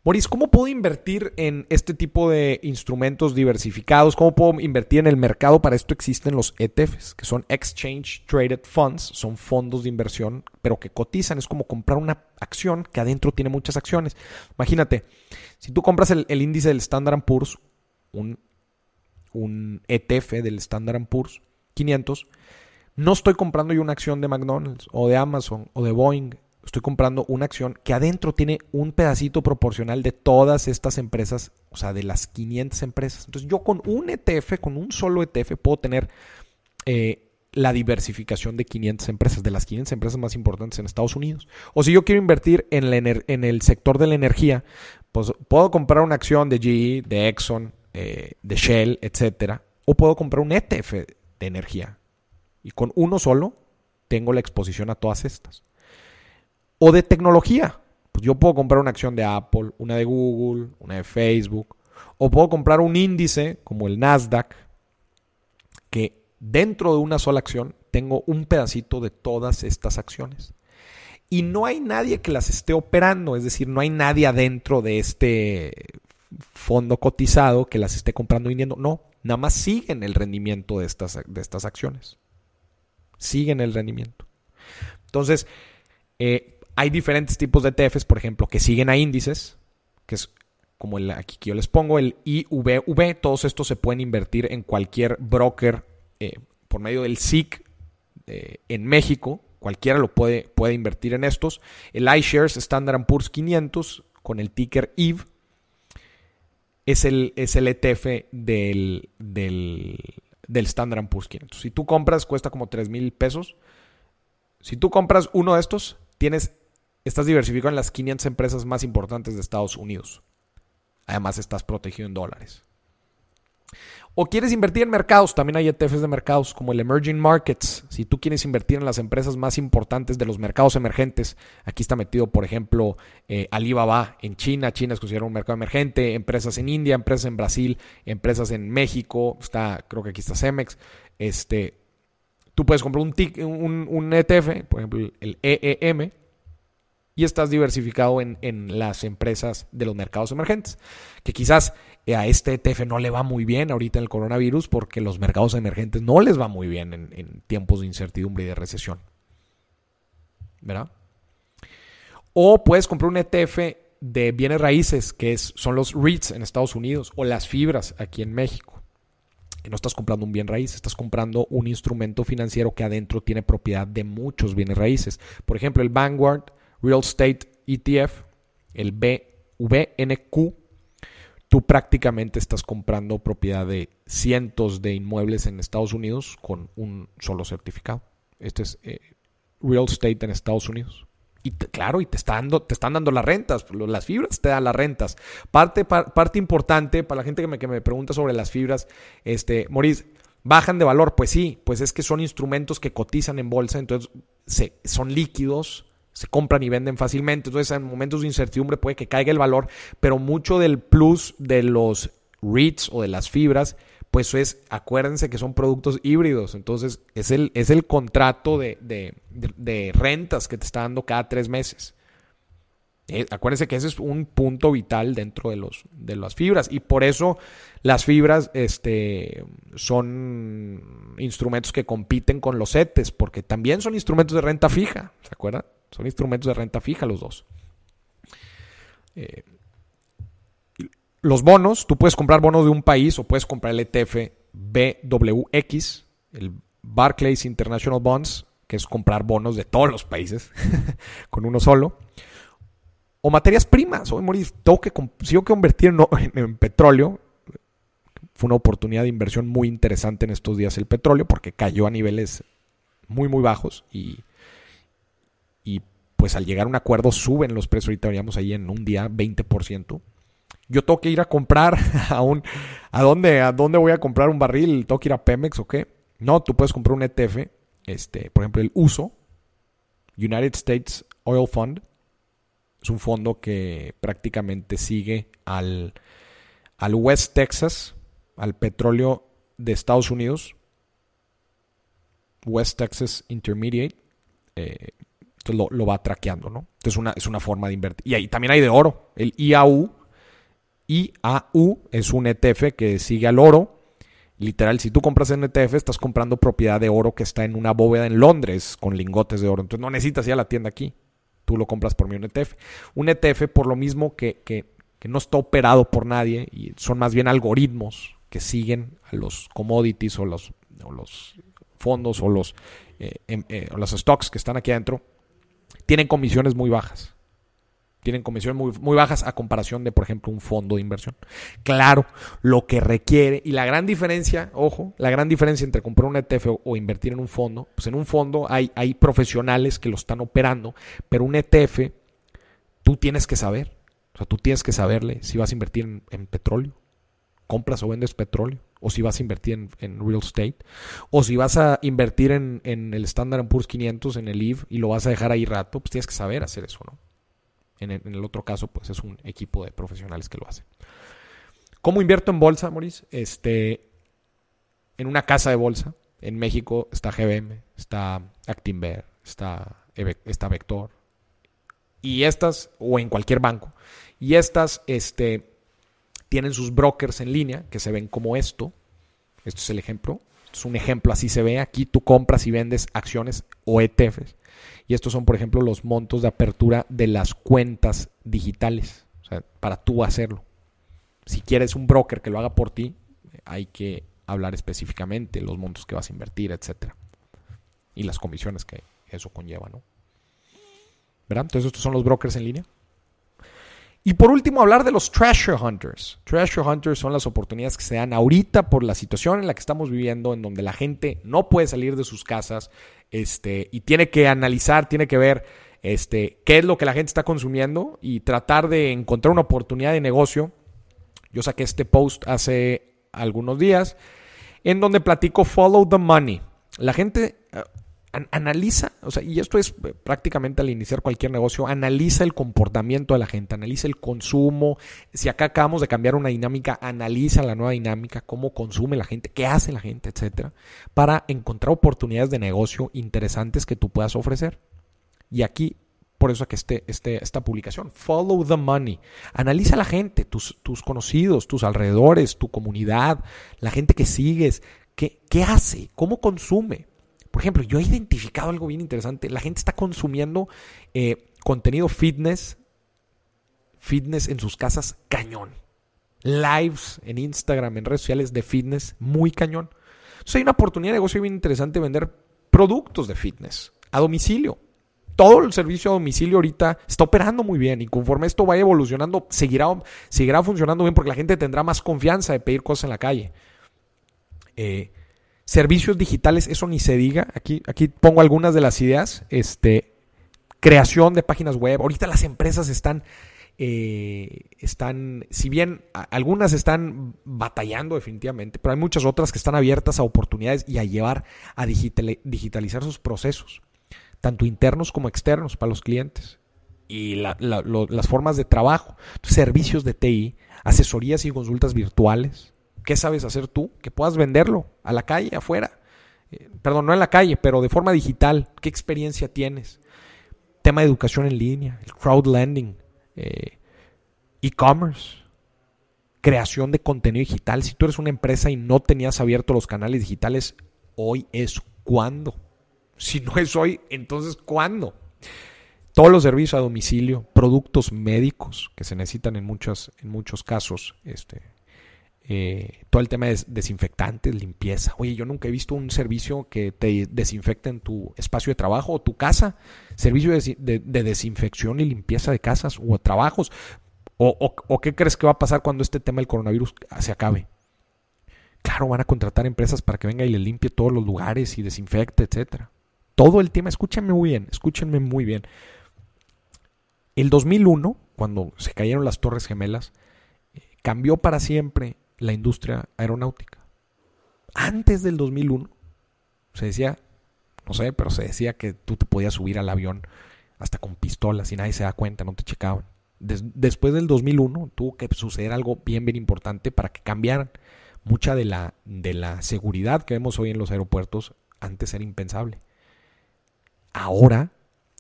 Boris, ¿cómo puedo invertir en este tipo de instrumentos diversificados? ¿Cómo puedo invertir en el mercado? Para esto existen los ETFs, que son Exchange Traded Funds, son fondos de inversión, pero que cotizan. Es como comprar una acción que adentro tiene muchas acciones. Imagínate, si tú compras el, índice del Standard Poor's, un, un ETF del Standard Poor's 500, no estoy comprando yo una acción de McDonald's o de Amazon o de Boeing estoy comprando una acción que adentro tiene un pedacito proporcional de todas estas empresas, o sea, de las 500 empresas. Entonces yo con un ETF, con un solo ETF, puedo tener eh, la diversificación de 500 empresas, de las 500 empresas más importantes en Estados Unidos. O si yo quiero invertir en, el sector de la energía, pues puedo comprar una acción de GE, de Exxon, eh, de Shell, etcétera, o puedo comprar un ETF de energía. Y con uno solo tengo la exposición a todas estas o de tecnología. Pues yo puedo comprar una acción de Apple, una de Google, una de Facebook, o puedo comprar un índice como el Nasdaq, que dentro de una sola acción tengo un pedacito de todas estas acciones. Y no hay nadie que las esté operando, es decir, no hay nadie adentro de este fondo cotizado que las esté comprando y vendiendo. No, nada más siguen el rendimiento de estas, de estas acciones. Siguen el rendimiento. Entonces, eh, hay diferentes tipos de ETFs, por ejemplo, que siguen a índices, que es como el aquí que yo les pongo, el IVV. Todos estos se pueden invertir en cualquier broker eh, por medio del SIC eh, en México. Cualquiera lo puede, puede invertir en estos. El iShares Standard Poor's 500 con el ticker IVE es el, es el ETF del, del, del Standard Poor's 500. Si tú compras, cuesta como 3 mil pesos. Si tú compras uno de estos, tienes estás diversificado en las 500 empresas más importantes de Estados Unidos. Además, estás protegido en dólares. O quieres invertir en mercados, también hay ETFs de mercados como el Emerging Markets. Si tú quieres invertir en las empresas más importantes de los mercados emergentes, aquí está metido, por ejemplo, eh, Alibaba en China. China es considerado un mercado emergente. Empresas en India, empresas en Brasil, empresas en México. Está, creo que aquí está Cemex. Este, tú puedes comprar un, ETF, por ejemplo, el EEM, y estás diversificado en, las empresas de los mercados emergentes. Que quizás a este ETF no le va muy bien ahorita en el coronavirus porque los mercados emergentes no les va muy bien en, tiempos de incertidumbre y de recesión. ¿Verdad? O puedes comprar un ETF de bienes raíces, que es, son los REITs en Estados Unidos, o las fibras aquí en México. Y no estás comprando un bien raíz, estás comprando un instrumento financiero que adentro tiene propiedad de muchos bienes raíces. Por ejemplo, el Vanguard Real Estate ETF, el BVNQ, tú prácticamente estás comprando propiedad de cientos de inmuebles en Estados Unidos con un solo certificado. Este es eh, Real Estate en Estados Unidos. Y claro, y te, dando, te están dando las rentas, las fibras te dan las rentas. Parte, parte importante para la gente que me, que me pregunta sobre las fibras, este, Maurice, ¿bajan de valor? Pues sí, pues es que son instrumentos que cotizan en bolsa, entonces se, son líquidos, se compran y venden fácilmente. Entonces, en momentos de incertidumbre puede que caiga el valor, pero mucho del plus de los REITs o de las fibras, pues es, acuérdense que son productos híbridos. Entonces, es el, es el contrato de, rentas que te está dando cada tres meses. Eh, acuérdense que ese es un punto vital dentro de, los, de las fibras y por eso las fibras este, son instrumentos que compiten con los CETES, porque también son instrumentos de renta fija, ¿se acuerdan? Son instrumentos de renta fija los dos. Eh, los bonos, tú puedes comprar bonos de un país o puedes comprar el ETF BWX, el Barclays International Bonds, que es comprar bonos de todos los países *laughs* con uno solo. O materias primas. Hoy morir, tengo que, si yo convertir *laughs* en, petróleo, fue una oportunidad de inversión muy interesante en estos días el petróleo porque cayó a niveles muy, muy bajos y, y pues al llegar a un acuerdo suben los precios. Ahorita veríamos ahí en un día 20% yo tengo que ir a comprar *laughs* a un... ¿A dónde, ¿A dónde voy a comprar un barril? ¿Tengo que ir a Pemex o qué? No, tú puedes comprar un ETF, este, por ejemplo, el USO, United States Oil Fund. Es un fondo que prácticamente sigue al, al West Texas, al petróleo de Estados Unidos. West Texas Intermediate. Eh, entonces lo, va traqueando, ¿no? Entonces una, es una forma de invertir. Y ahí también hay de oro. El IAU IAU es un ETF que sigue al oro. Literal, si tú compras en ETF, estás comprando propiedad de oro que está en una bóveda en Londres con lingotes de oro. Entonces no necesitas ir a la tienda aquí. Tú lo compras por mí un ETF. Un ETF, por lo mismo que, que, no está operado por nadie y son más bien algoritmos que siguen a los commodities o los, los fondos o los, eh, em, eh, o los stocks que están aquí adentro, tienen comisiones muy bajas. Tienen comisiones muy, bajas a comparación de, por ejemplo, un fondo de inversión. Claro, lo que requiere, y la gran diferencia, ojo, la gran diferencia entre comprar un ETF o, invertir en un fondo, pues en un fondo hay, hay profesionales que lo están operando, pero un ETF, tú tienes que saber. O sea, tú tienes que saberle si vas a invertir en, petróleo, compras o vendes petróleo, o si vas a invertir en, real estate, o si vas a invertir en, en el Standard Poor's 500, en el EVE, y lo vas a dejar ahí rato, pues tienes que saber hacer eso, ¿no? En el, otro caso, pues es un equipo de profesionales que lo hacen. ¿Cómo invierto en bolsa, Maurice? Este, en una casa de bolsa. En México está GBM, está Actinver, está, está Vector. Y estas, o en cualquier banco. Y estas este, tienen sus brokers en línea que se ven como esto. Esto es el ejemplo. es un ejemplo, así se ve. Aquí tú compras y vendes acciones o ETFs. Y estos son, por ejemplo, los montos de apertura de las cuentas digitales, o sea, para tú hacerlo. Si quieres un broker que lo haga por ti, hay que hablar específicamente los montos que vas a invertir, etcétera. Y las comisiones que eso conlleva, ¿no? ¿Verdad? Entonces estos son los brokers en línea. Y por último, hablar de los treasure hunters. Treasure hunters son las oportunidades que se dan ahorita por la situación en la que estamos viviendo, en donde la gente no puede salir de sus casas este, y tiene que analizar, tiene que ver este, qué es lo que la gente está consumiendo y tratar de encontrar una oportunidad de negocio. Yo saqué este post hace algunos días en donde platico Follow the Money. La gente, analiza, o sea, y esto es eh, prácticamente al iniciar cualquier negocio, analiza el comportamiento de la gente, analiza el consumo. Si acá acabamos de cambiar una dinámica, analiza la nueva dinámica, cómo consume la gente, qué hace la gente, etcétera, para encontrar oportunidades de negocio interesantes que tú puedas ofrecer. Y aquí, por eso que este, este, esta publicación, Follow the Money. Analiza a la gente, tus, tus conocidos, tus alrededores, tu comunidad, la gente que sigues, qué, qué hace, cómo consume por ejemplo, yo he identificado algo bien interesante. La gente está consumiendo eh, contenido fitness, fitness en sus casas, cañón. Lives en Instagram, en redes sociales de fitness, muy cañón. Entonces hay una oportunidad de negocio bien interesante vender productos de fitness a domicilio. Todo el servicio a domicilio ahorita está operando muy bien y conforme esto vaya evolucionando, seguirá, seguirá funcionando bien porque la gente tendrá más confianza de pedir cosas en la calle. Eh, Servicios digitales, eso ni se diga. Aquí, aquí pongo algunas de las ideas. Este, creación de páginas web. Ahorita las empresas están, eh, están, si bien algunas están batallando definitivamente, pero hay muchas otras que están abiertas a oportunidades y a llevar a digitalizar sus procesos, tanto internos como externos para los clientes. Y las formas de trabajo, servicios de TI, asesorías y consultas virtuales, ¿Qué sabes hacer tú? Que puedas venderlo a la calle, afuera. Eh, perdón, no en la calle, pero de forma digital. ¿Qué experiencia tienes? Tema de educación en línea, el crowdlending, eh, e-commerce, creación de contenido digital. Si tú eres una empresa y no tenías abiertos los canales digitales, hoy es cuándo. Si no es hoy, entonces ¿cuándo? Todos los servicios a domicilio, productos médicos que se necesitan en, muchos, en muchos casos, este, eh, todo el tema de desinfectantes, limpieza. Oye, yo nunca he visto un servicio que te desinfecte en tu espacio de trabajo o tu casa. Servicio de, desinfección y limpieza de casas o trabajos. o, qué crees que va a pasar cuando este tema del coronavirus se acabe? Claro, van a contratar empresas para que venga y le limpie todos los lugares y desinfecte, etcétera. Todo el tema, escúchenme muy bien, escúchenme muy bien. El 2001, cuando se cayeron las Torres Gemelas, eh, cambió para siempre la industria aeronáutica. Antes del 2001, se decía, no sé, pero se decía que tú te podías subir al avión hasta con pistolas y nadie se da cuenta, no te checaban. después del 2001 tuvo que suceder algo bien, bien importante para que cambiaran. Mucha de la, de la seguridad que vemos hoy en los aeropuertos antes era impensable. Ahora,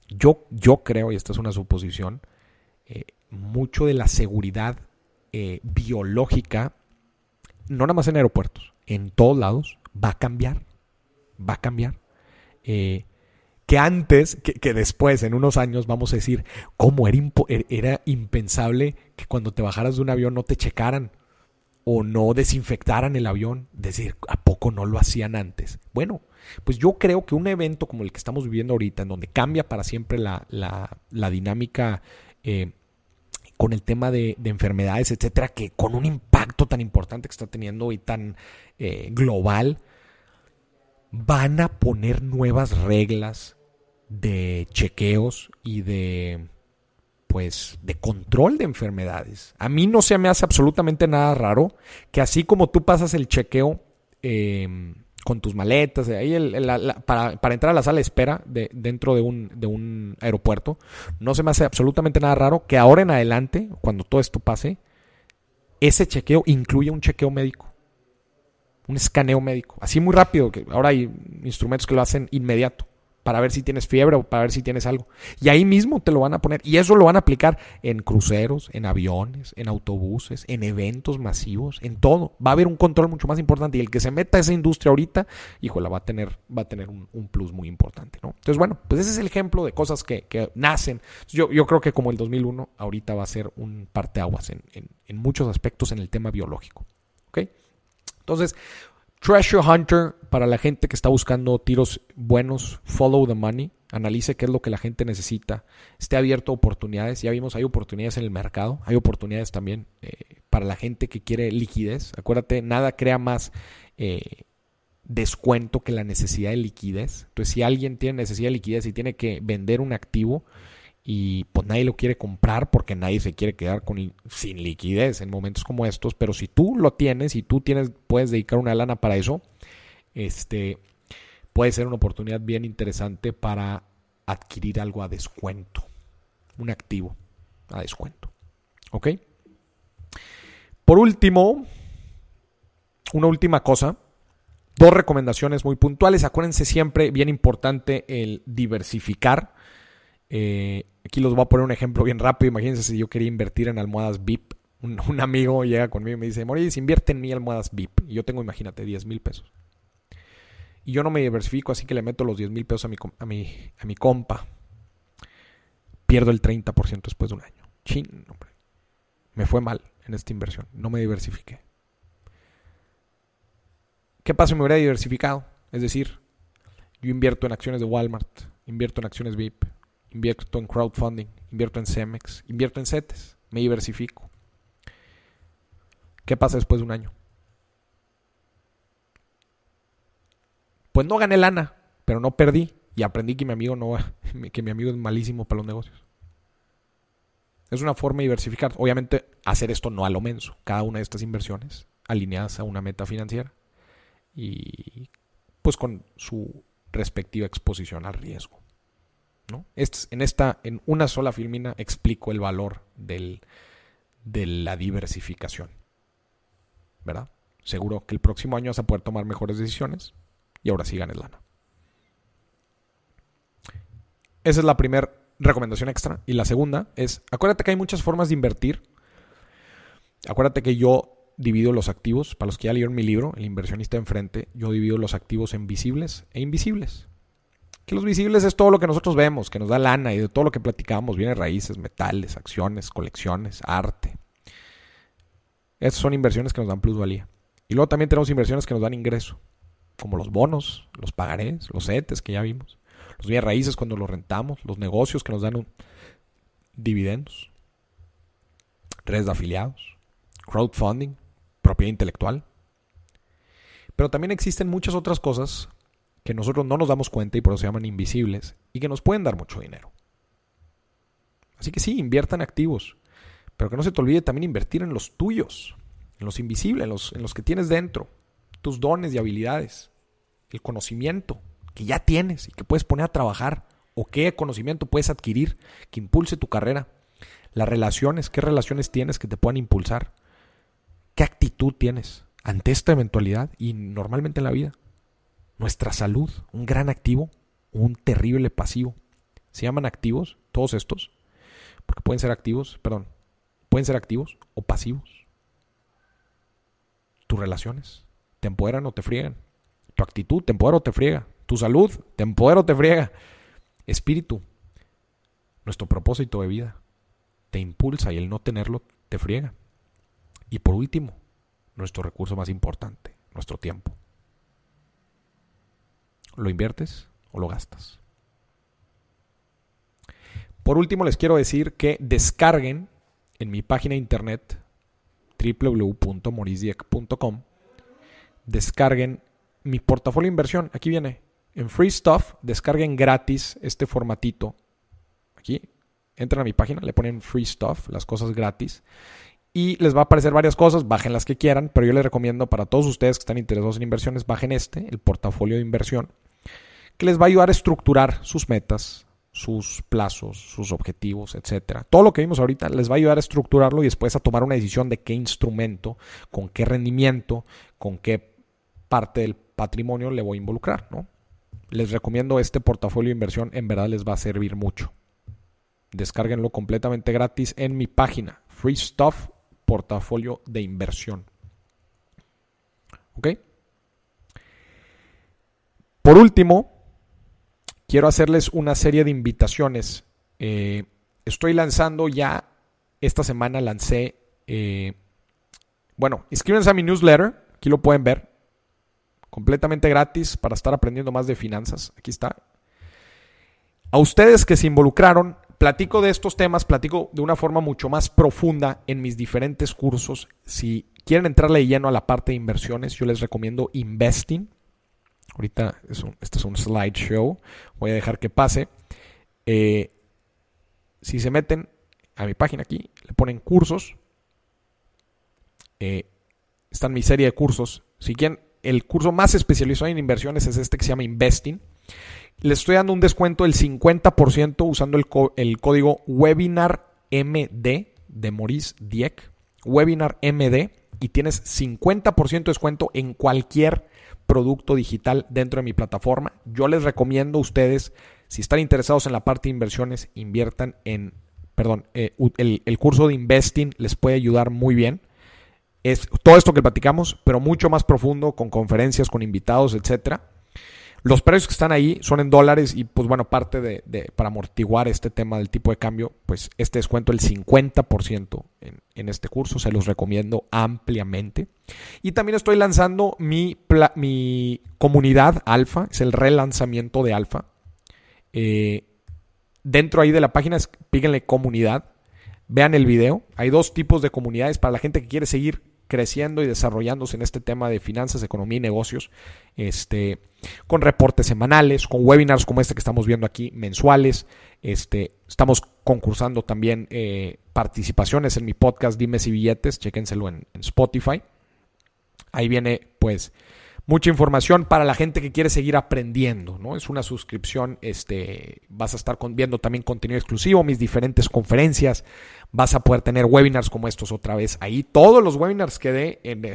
yo, yo creo, y esta es una suposición, eh, mucho de la seguridad eh, biológica, no nada más en aeropuertos, en todos lados, va a cambiar. Va a cambiar. Eh, que antes, que, después, en unos años, vamos a decir, ¿cómo era, er, era impensable que cuando te bajaras de un avión no te checaran? o no desinfectaran el avión. Decir, ¿a poco no lo hacían antes? Bueno, pues yo creo que un evento como el que estamos viviendo ahorita, en donde cambia para siempre la, dinámica eh, con el tema de, enfermedades, etcétera, que con un tan importante que está teniendo y tan eh, global, van a poner nuevas reglas de chequeos y de pues de control de enfermedades. A mí no se me hace absolutamente nada raro que así como tú pasas el chequeo em, con tus maletas, ahí para, entrar a la sala de espera de, dentro de un, de un aeropuerto, no se me hace absolutamente nada raro que ahora en adelante, cuando todo esto pase, ese chequeo incluya un chequeo médico un escaneo médico, así muy rápido, que ahora hay instrumentos que lo hacen inmediato para ver si tienes fiebre o para ver si tienes algo. Y ahí mismo te lo van a poner. Y eso lo van a aplicar en cruceros, en aviones, en autobuses, en eventos masivos, en todo. Va a haber un control mucho más importante. Y el que se meta a esa industria ahorita, híjole, va a tener, va a tener un, plus muy importante. ¿no? Entonces, bueno, pues ese es el ejemplo de cosas que, nacen. Yo, creo que como el 2001, ahorita va a ser un parteaguas en, en, en muchos aspectos en el tema biológico. ¿Ok? Entonces, Treasure Hunter, para la gente que está buscando tiros buenos, follow the money, analice qué es lo que la gente necesita, esté abierto a oportunidades. Ya vimos, hay oportunidades en el mercado, hay oportunidades también eh, para la gente que quiere liquidez. Acuérdate, nada crea más eh, descuento que la necesidad de liquidez. Entonces, si alguien tiene necesidad de liquidez y tiene que vender un activo, y pues nadie lo quiere comprar porque nadie se quiere quedar con, sin liquidez en momentos como estos, pero si tú lo tienes y tú tienes, puedes dedicar una lana para eso, este, puede ser una oportunidad bien interesante para adquirir algo a descuento, un activo a descuento. ¿Ok? Por último, una última cosa, dos recomendaciones muy puntuales. Acuérdense siempre, bien importante, el diversificar. Eh, aquí los voy a poner un ejemplo bien rápido. Imagínense si yo quería invertir en almohadas VIP. *laughs* Un, amigo llega conmigo y me dice, Moris, invierte en mí almohadas VIP. Y yo tengo, imagínate, 10 mil pesos. Y yo no me diversifico, así que le meto los 10 mil pesos a mi, a, mi, a mi compa. Pierdo el 30% después de un año. Chin, hombre. Me fue mal en esta inversión. No me diversifiqué. ¿Qué pasa si me hubiera diversificado? Es decir, yo invierto en acciones de Walmart, invierto en acciones VIP, invierto en crowdfunding, invierto en Cemex, invierto en CETES, me diversifico. ¿Qué pasa después de un año? Pues no gané lana, pero no perdí y aprendí que mi amigo no *laughs* que mi amigo es malísimo para los negocios. Es una forma de diversificar. Obviamente hacer esto no a lo menso, cada una de estas inversiones alineadas a una meta financiera y pues con su respectiva exposición al riesgo. ¿No? en, esta, en una sola filmina explico el valor de la diversificación. ¿Verdad? Seguro que el próximo año vas a poder tomar mejores decisiones y ahora sí ganes lana. Esa es la primera recomendación extra. Y la segunda es, acuérdate que hay muchas formas de invertir. Acuérdate que yo divido los activos, para los que ya leyeron mi libro, El inversionista enfrente, yo divido los activos en visibles e invisibles. Que los visibles es todo lo que nosotros vemos, que nos da lana y de todo lo que platicamos, viene raíces, metales, acciones, colecciones, arte. Esas son inversiones que nos dan plusvalía. Y luego también tenemos inversiones que nos dan ingreso, como los bonos, los pagarés, los CETES que ya vimos, los bienes raíces cuando los rentamos, los negocios que nos dan dividendos, redes de afiliados, crowdfunding, propiedad intelectual. Pero también existen muchas otras cosas que nosotros no nos damos cuenta y por eso se llaman invisibles y que nos pueden dar mucho dinero. Así que sí, inviertan activos, pero que no se te olvide también invertir en los tuyos, en los invisibles, en los, en los que tienes dentro, tus dones y habilidades, el conocimiento que ya tienes y que puedes poner a trabajar, o qué conocimiento puedes adquirir que impulse tu carrera, las relaciones, qué relaciones tienes que te puedan impulsar, qué actitud tienes ante esta eventualidad y normalmente en la vida. Nuestra salud, un gran activo, un terrible pasivo. Se llaman activos, todos estos, porque pueden ser activos, perdón, pueden ser activos o pasivos. Tus relaciones te empoderan o te friegan. Tu actitud te empodera o te friega. Tu salud te empodera o te friega. Espíritu, nuestro propósito de vida, te impulsa y el no tenerlo te friega. Y por último, nuestro recurso más importante, nuestro tiempo. ¿Lo inviertes o lo gastas? Por último, les quiero decir que descarguen en mi página internet www.morisdieck.com descarguen mi portafolio de inversión. Aquí viene. En Free Stuff, descarguen gratis este formatito. Aquí, entran a mi página, le ponen Free Stuff, las cosas gratis. Y les va a aparecer varias cosas, bajen las que quieran, pero yo les recomiendo para todos ustedes que están interesados en inversiones, bajen este, el portafolio de inversión que les va a ayudar a estructurar sus metas, sus plazos, sus objetivos, etcétera. Todo lo que vimos ahorita les va a ayudar a estructurarlo y después a tomar una decisión de qué instrumento, con qué rendimiento, con qué parte del patrimonio le voy a involucrar, ¿no? Les recomiendo este portafolio de inversión, en verdad les va a servir mucho. Descárguenlo completamente gratis en mi página, Free Stuff Portafolio de Inversión. ¿Ok? Por último, quiero hacerles una serie de invitaciones. Eh, estoy lanzando ya, esta semana lancé, eh, bueno, inscríbanse a mi newsletter, aquí lo pueden ver, completamente gratis para estar aprendiendo más de finanzas, aquí está. A ustedes que se involucraron, platico de estos temas, platico de una forma mucho más profunda en mis diferentes cursos. Si quieren entrarle lleno a la parte de inversiones, yo les recomiendo Investing. Ahorita es este es un slideshow. Voy a dejar que pase. Eh, si se meten a mi página aquí, le ponen cursos. Eh, está en mi serie de cursos. Si quieren, el curso más especializado en inversiones es este que se llama Investing. Les estoy dando un descuento del 50% usando el, código Webinar MD de Maurice Dieck. Webinar MD. Y tienes 50% de descuento en cualquier producto digital dentro de mi plataforma. Yo les recomiendo a ustedes, si están interesados en la parte de inversiones, inviertan en, perdón, eh, el, el, curso de Investing les puede ayudar muy bien. Es todo esto que platicamos, pero mucho más profundo, con conferencias, con invitados, etcétera. Los precios que están ahí son en dólares y pues bueno, parte de, para amortiguar este tema del tipo de cambio, pues este descuento el 50% en, este curso, se los recomiendo ampliamente. Y también estoy lanzando mi, mi comunidad alfa, es el relanzamiento de alfa. Eh, dentro ahí de la página, píquenle comunidad, vean el video. Hay dos tipos de comunidades para la gente que quiere seguir creciendo y desarrollándose en este tema de finanzas, economía y negocios, este, con reportes semanales, con webinars como este que estamos viendo aquí, mensuales. Este, estamos concursando también eh, participaciones en mi podcast Dime si billetes, chéquenselo en, en Spotify. Ahí viene, pues, mucha información para la gente que quiere seguir aprendiendo, ¿no? Es una suscripción, este, vas a estar viendo también contenido exclusivo, mis diferentes conferencias, vas a poder tener webinars como estos otra vez ahí. Todos los webinars que dé eh,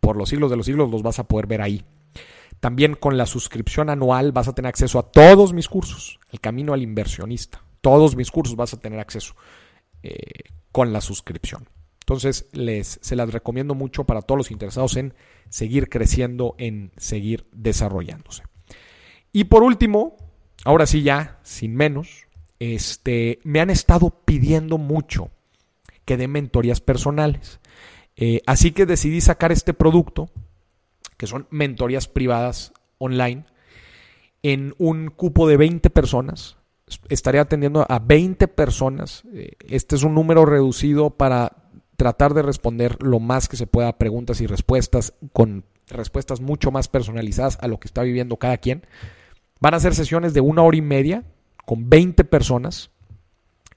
por los siglos de los siglos los vas a poder ver ahí. También con la suscripción anual vas a tener acceso a todos mis cursos, El Camino al Inversionista. todos mis cursos vas a tener acceso eh, con la suscripción. Entonces, les, se las recomiendo mucho para todos los interesados en seguir creciendo, en seguir desarrollándose. Y por último, ahora sí ya, sin menos, este, me han estado pidiendo mucho que dé mentorías personales. Eh, así que decidí sacar este producto, que son mentorías privadas online, en un cupo de 20 personas. Estaría atendiendo a 20 personas. Eh, este es un número reducido para tratar de responder lo más que se pueda preguntas y respuestas con respuestas mucho más personalizadas a lo que está viviendo cada quien. Van a ser sesiones de una hora y media con 20 personas,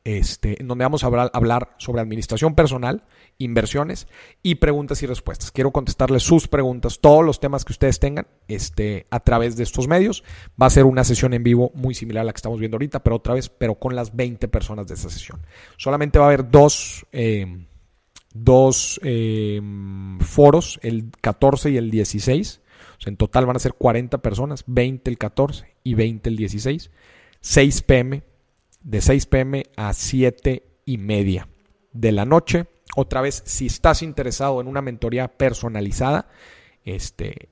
este, en donde vamos a hablar, hablar, sobre administración personal, inversiones y preguntas y respuestas. Quiero contestarles sus preguntas, todos los temas que ustedes tengan este, a través de estos medios. Va a ser una sesión en vivo muy similar a la que estamos viendo ahorita, pero otra vez, pero con las 20 personas de esa sesión. Solamente va a haber dos... Eh, dos eh, foros, el 14 y el 16. O sea, en total van a ser 40 personas, 20 el 14 y 20 el 16. 6 pm, de 6 pm a 7 y media de la noche. Otra vez, si estás interesado en una mentoría personalizada, este,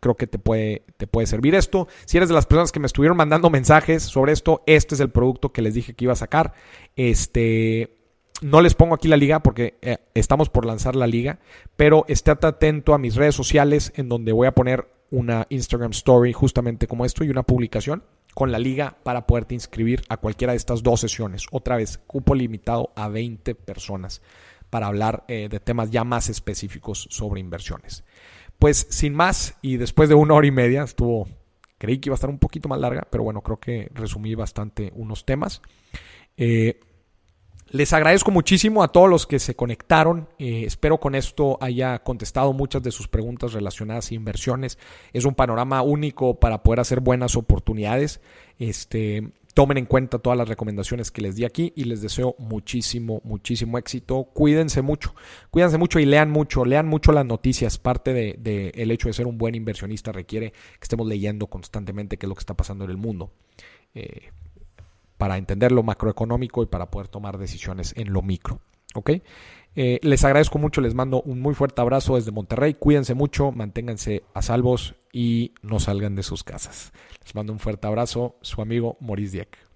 creo que te puede, te puede servir esto. Si eres de las personas que me estuvieron mandando mensajes sobre esto, este es el producto que les dije que iba a sacar. Este, no les pongo aquí la liga porque eh, estamos por lanzar la liga, pero estate atento a mis redes sociales en donde voy a poner una Instagram Story justamente como esto y una publicación con la liga para poderte inscribir a cualquiera de estas dos sesiones. Otra vez, cupo limitado a 20 personas para hablar eh, de temas ya más específicos sobre inversiones. Pues sin más, y después de una hora y media, estuvo, creí que iba a estar un poquito más larga, pero bueno, creo que resumí bastante unos temas. Eh, les agradezco muchísimo a todos los que se conectaron. Eh, espero con esto haya contestado muchas de sus preguntas relacionadas a inversiones. Es un panorama único para poder hacer buenas oportunidades. Este, tomen en cuenta todas las recomendaciones que les di aquí y les deseo muchísimo, muchísimo éxito. Cuídense mucho, cuídense mucho y lean mucho, lean mucho las noticias. Parte del de, el hecho de ser un buen inversionista requiere que estemos leyendo constantemente qué es lo que está pasando en el mundo. Eh, para entender lo macroeconómico y para poder tomar decisiones en lo micro. ¿Ok? Eh, les agradezco mucho, les mando un muy fuerte abrazo desde Monterrey. Cuídense mucho, manténganse a salvos y no salgan de sus casas. Les mando un fuerte abrazo, su amigo Maurice Dieck.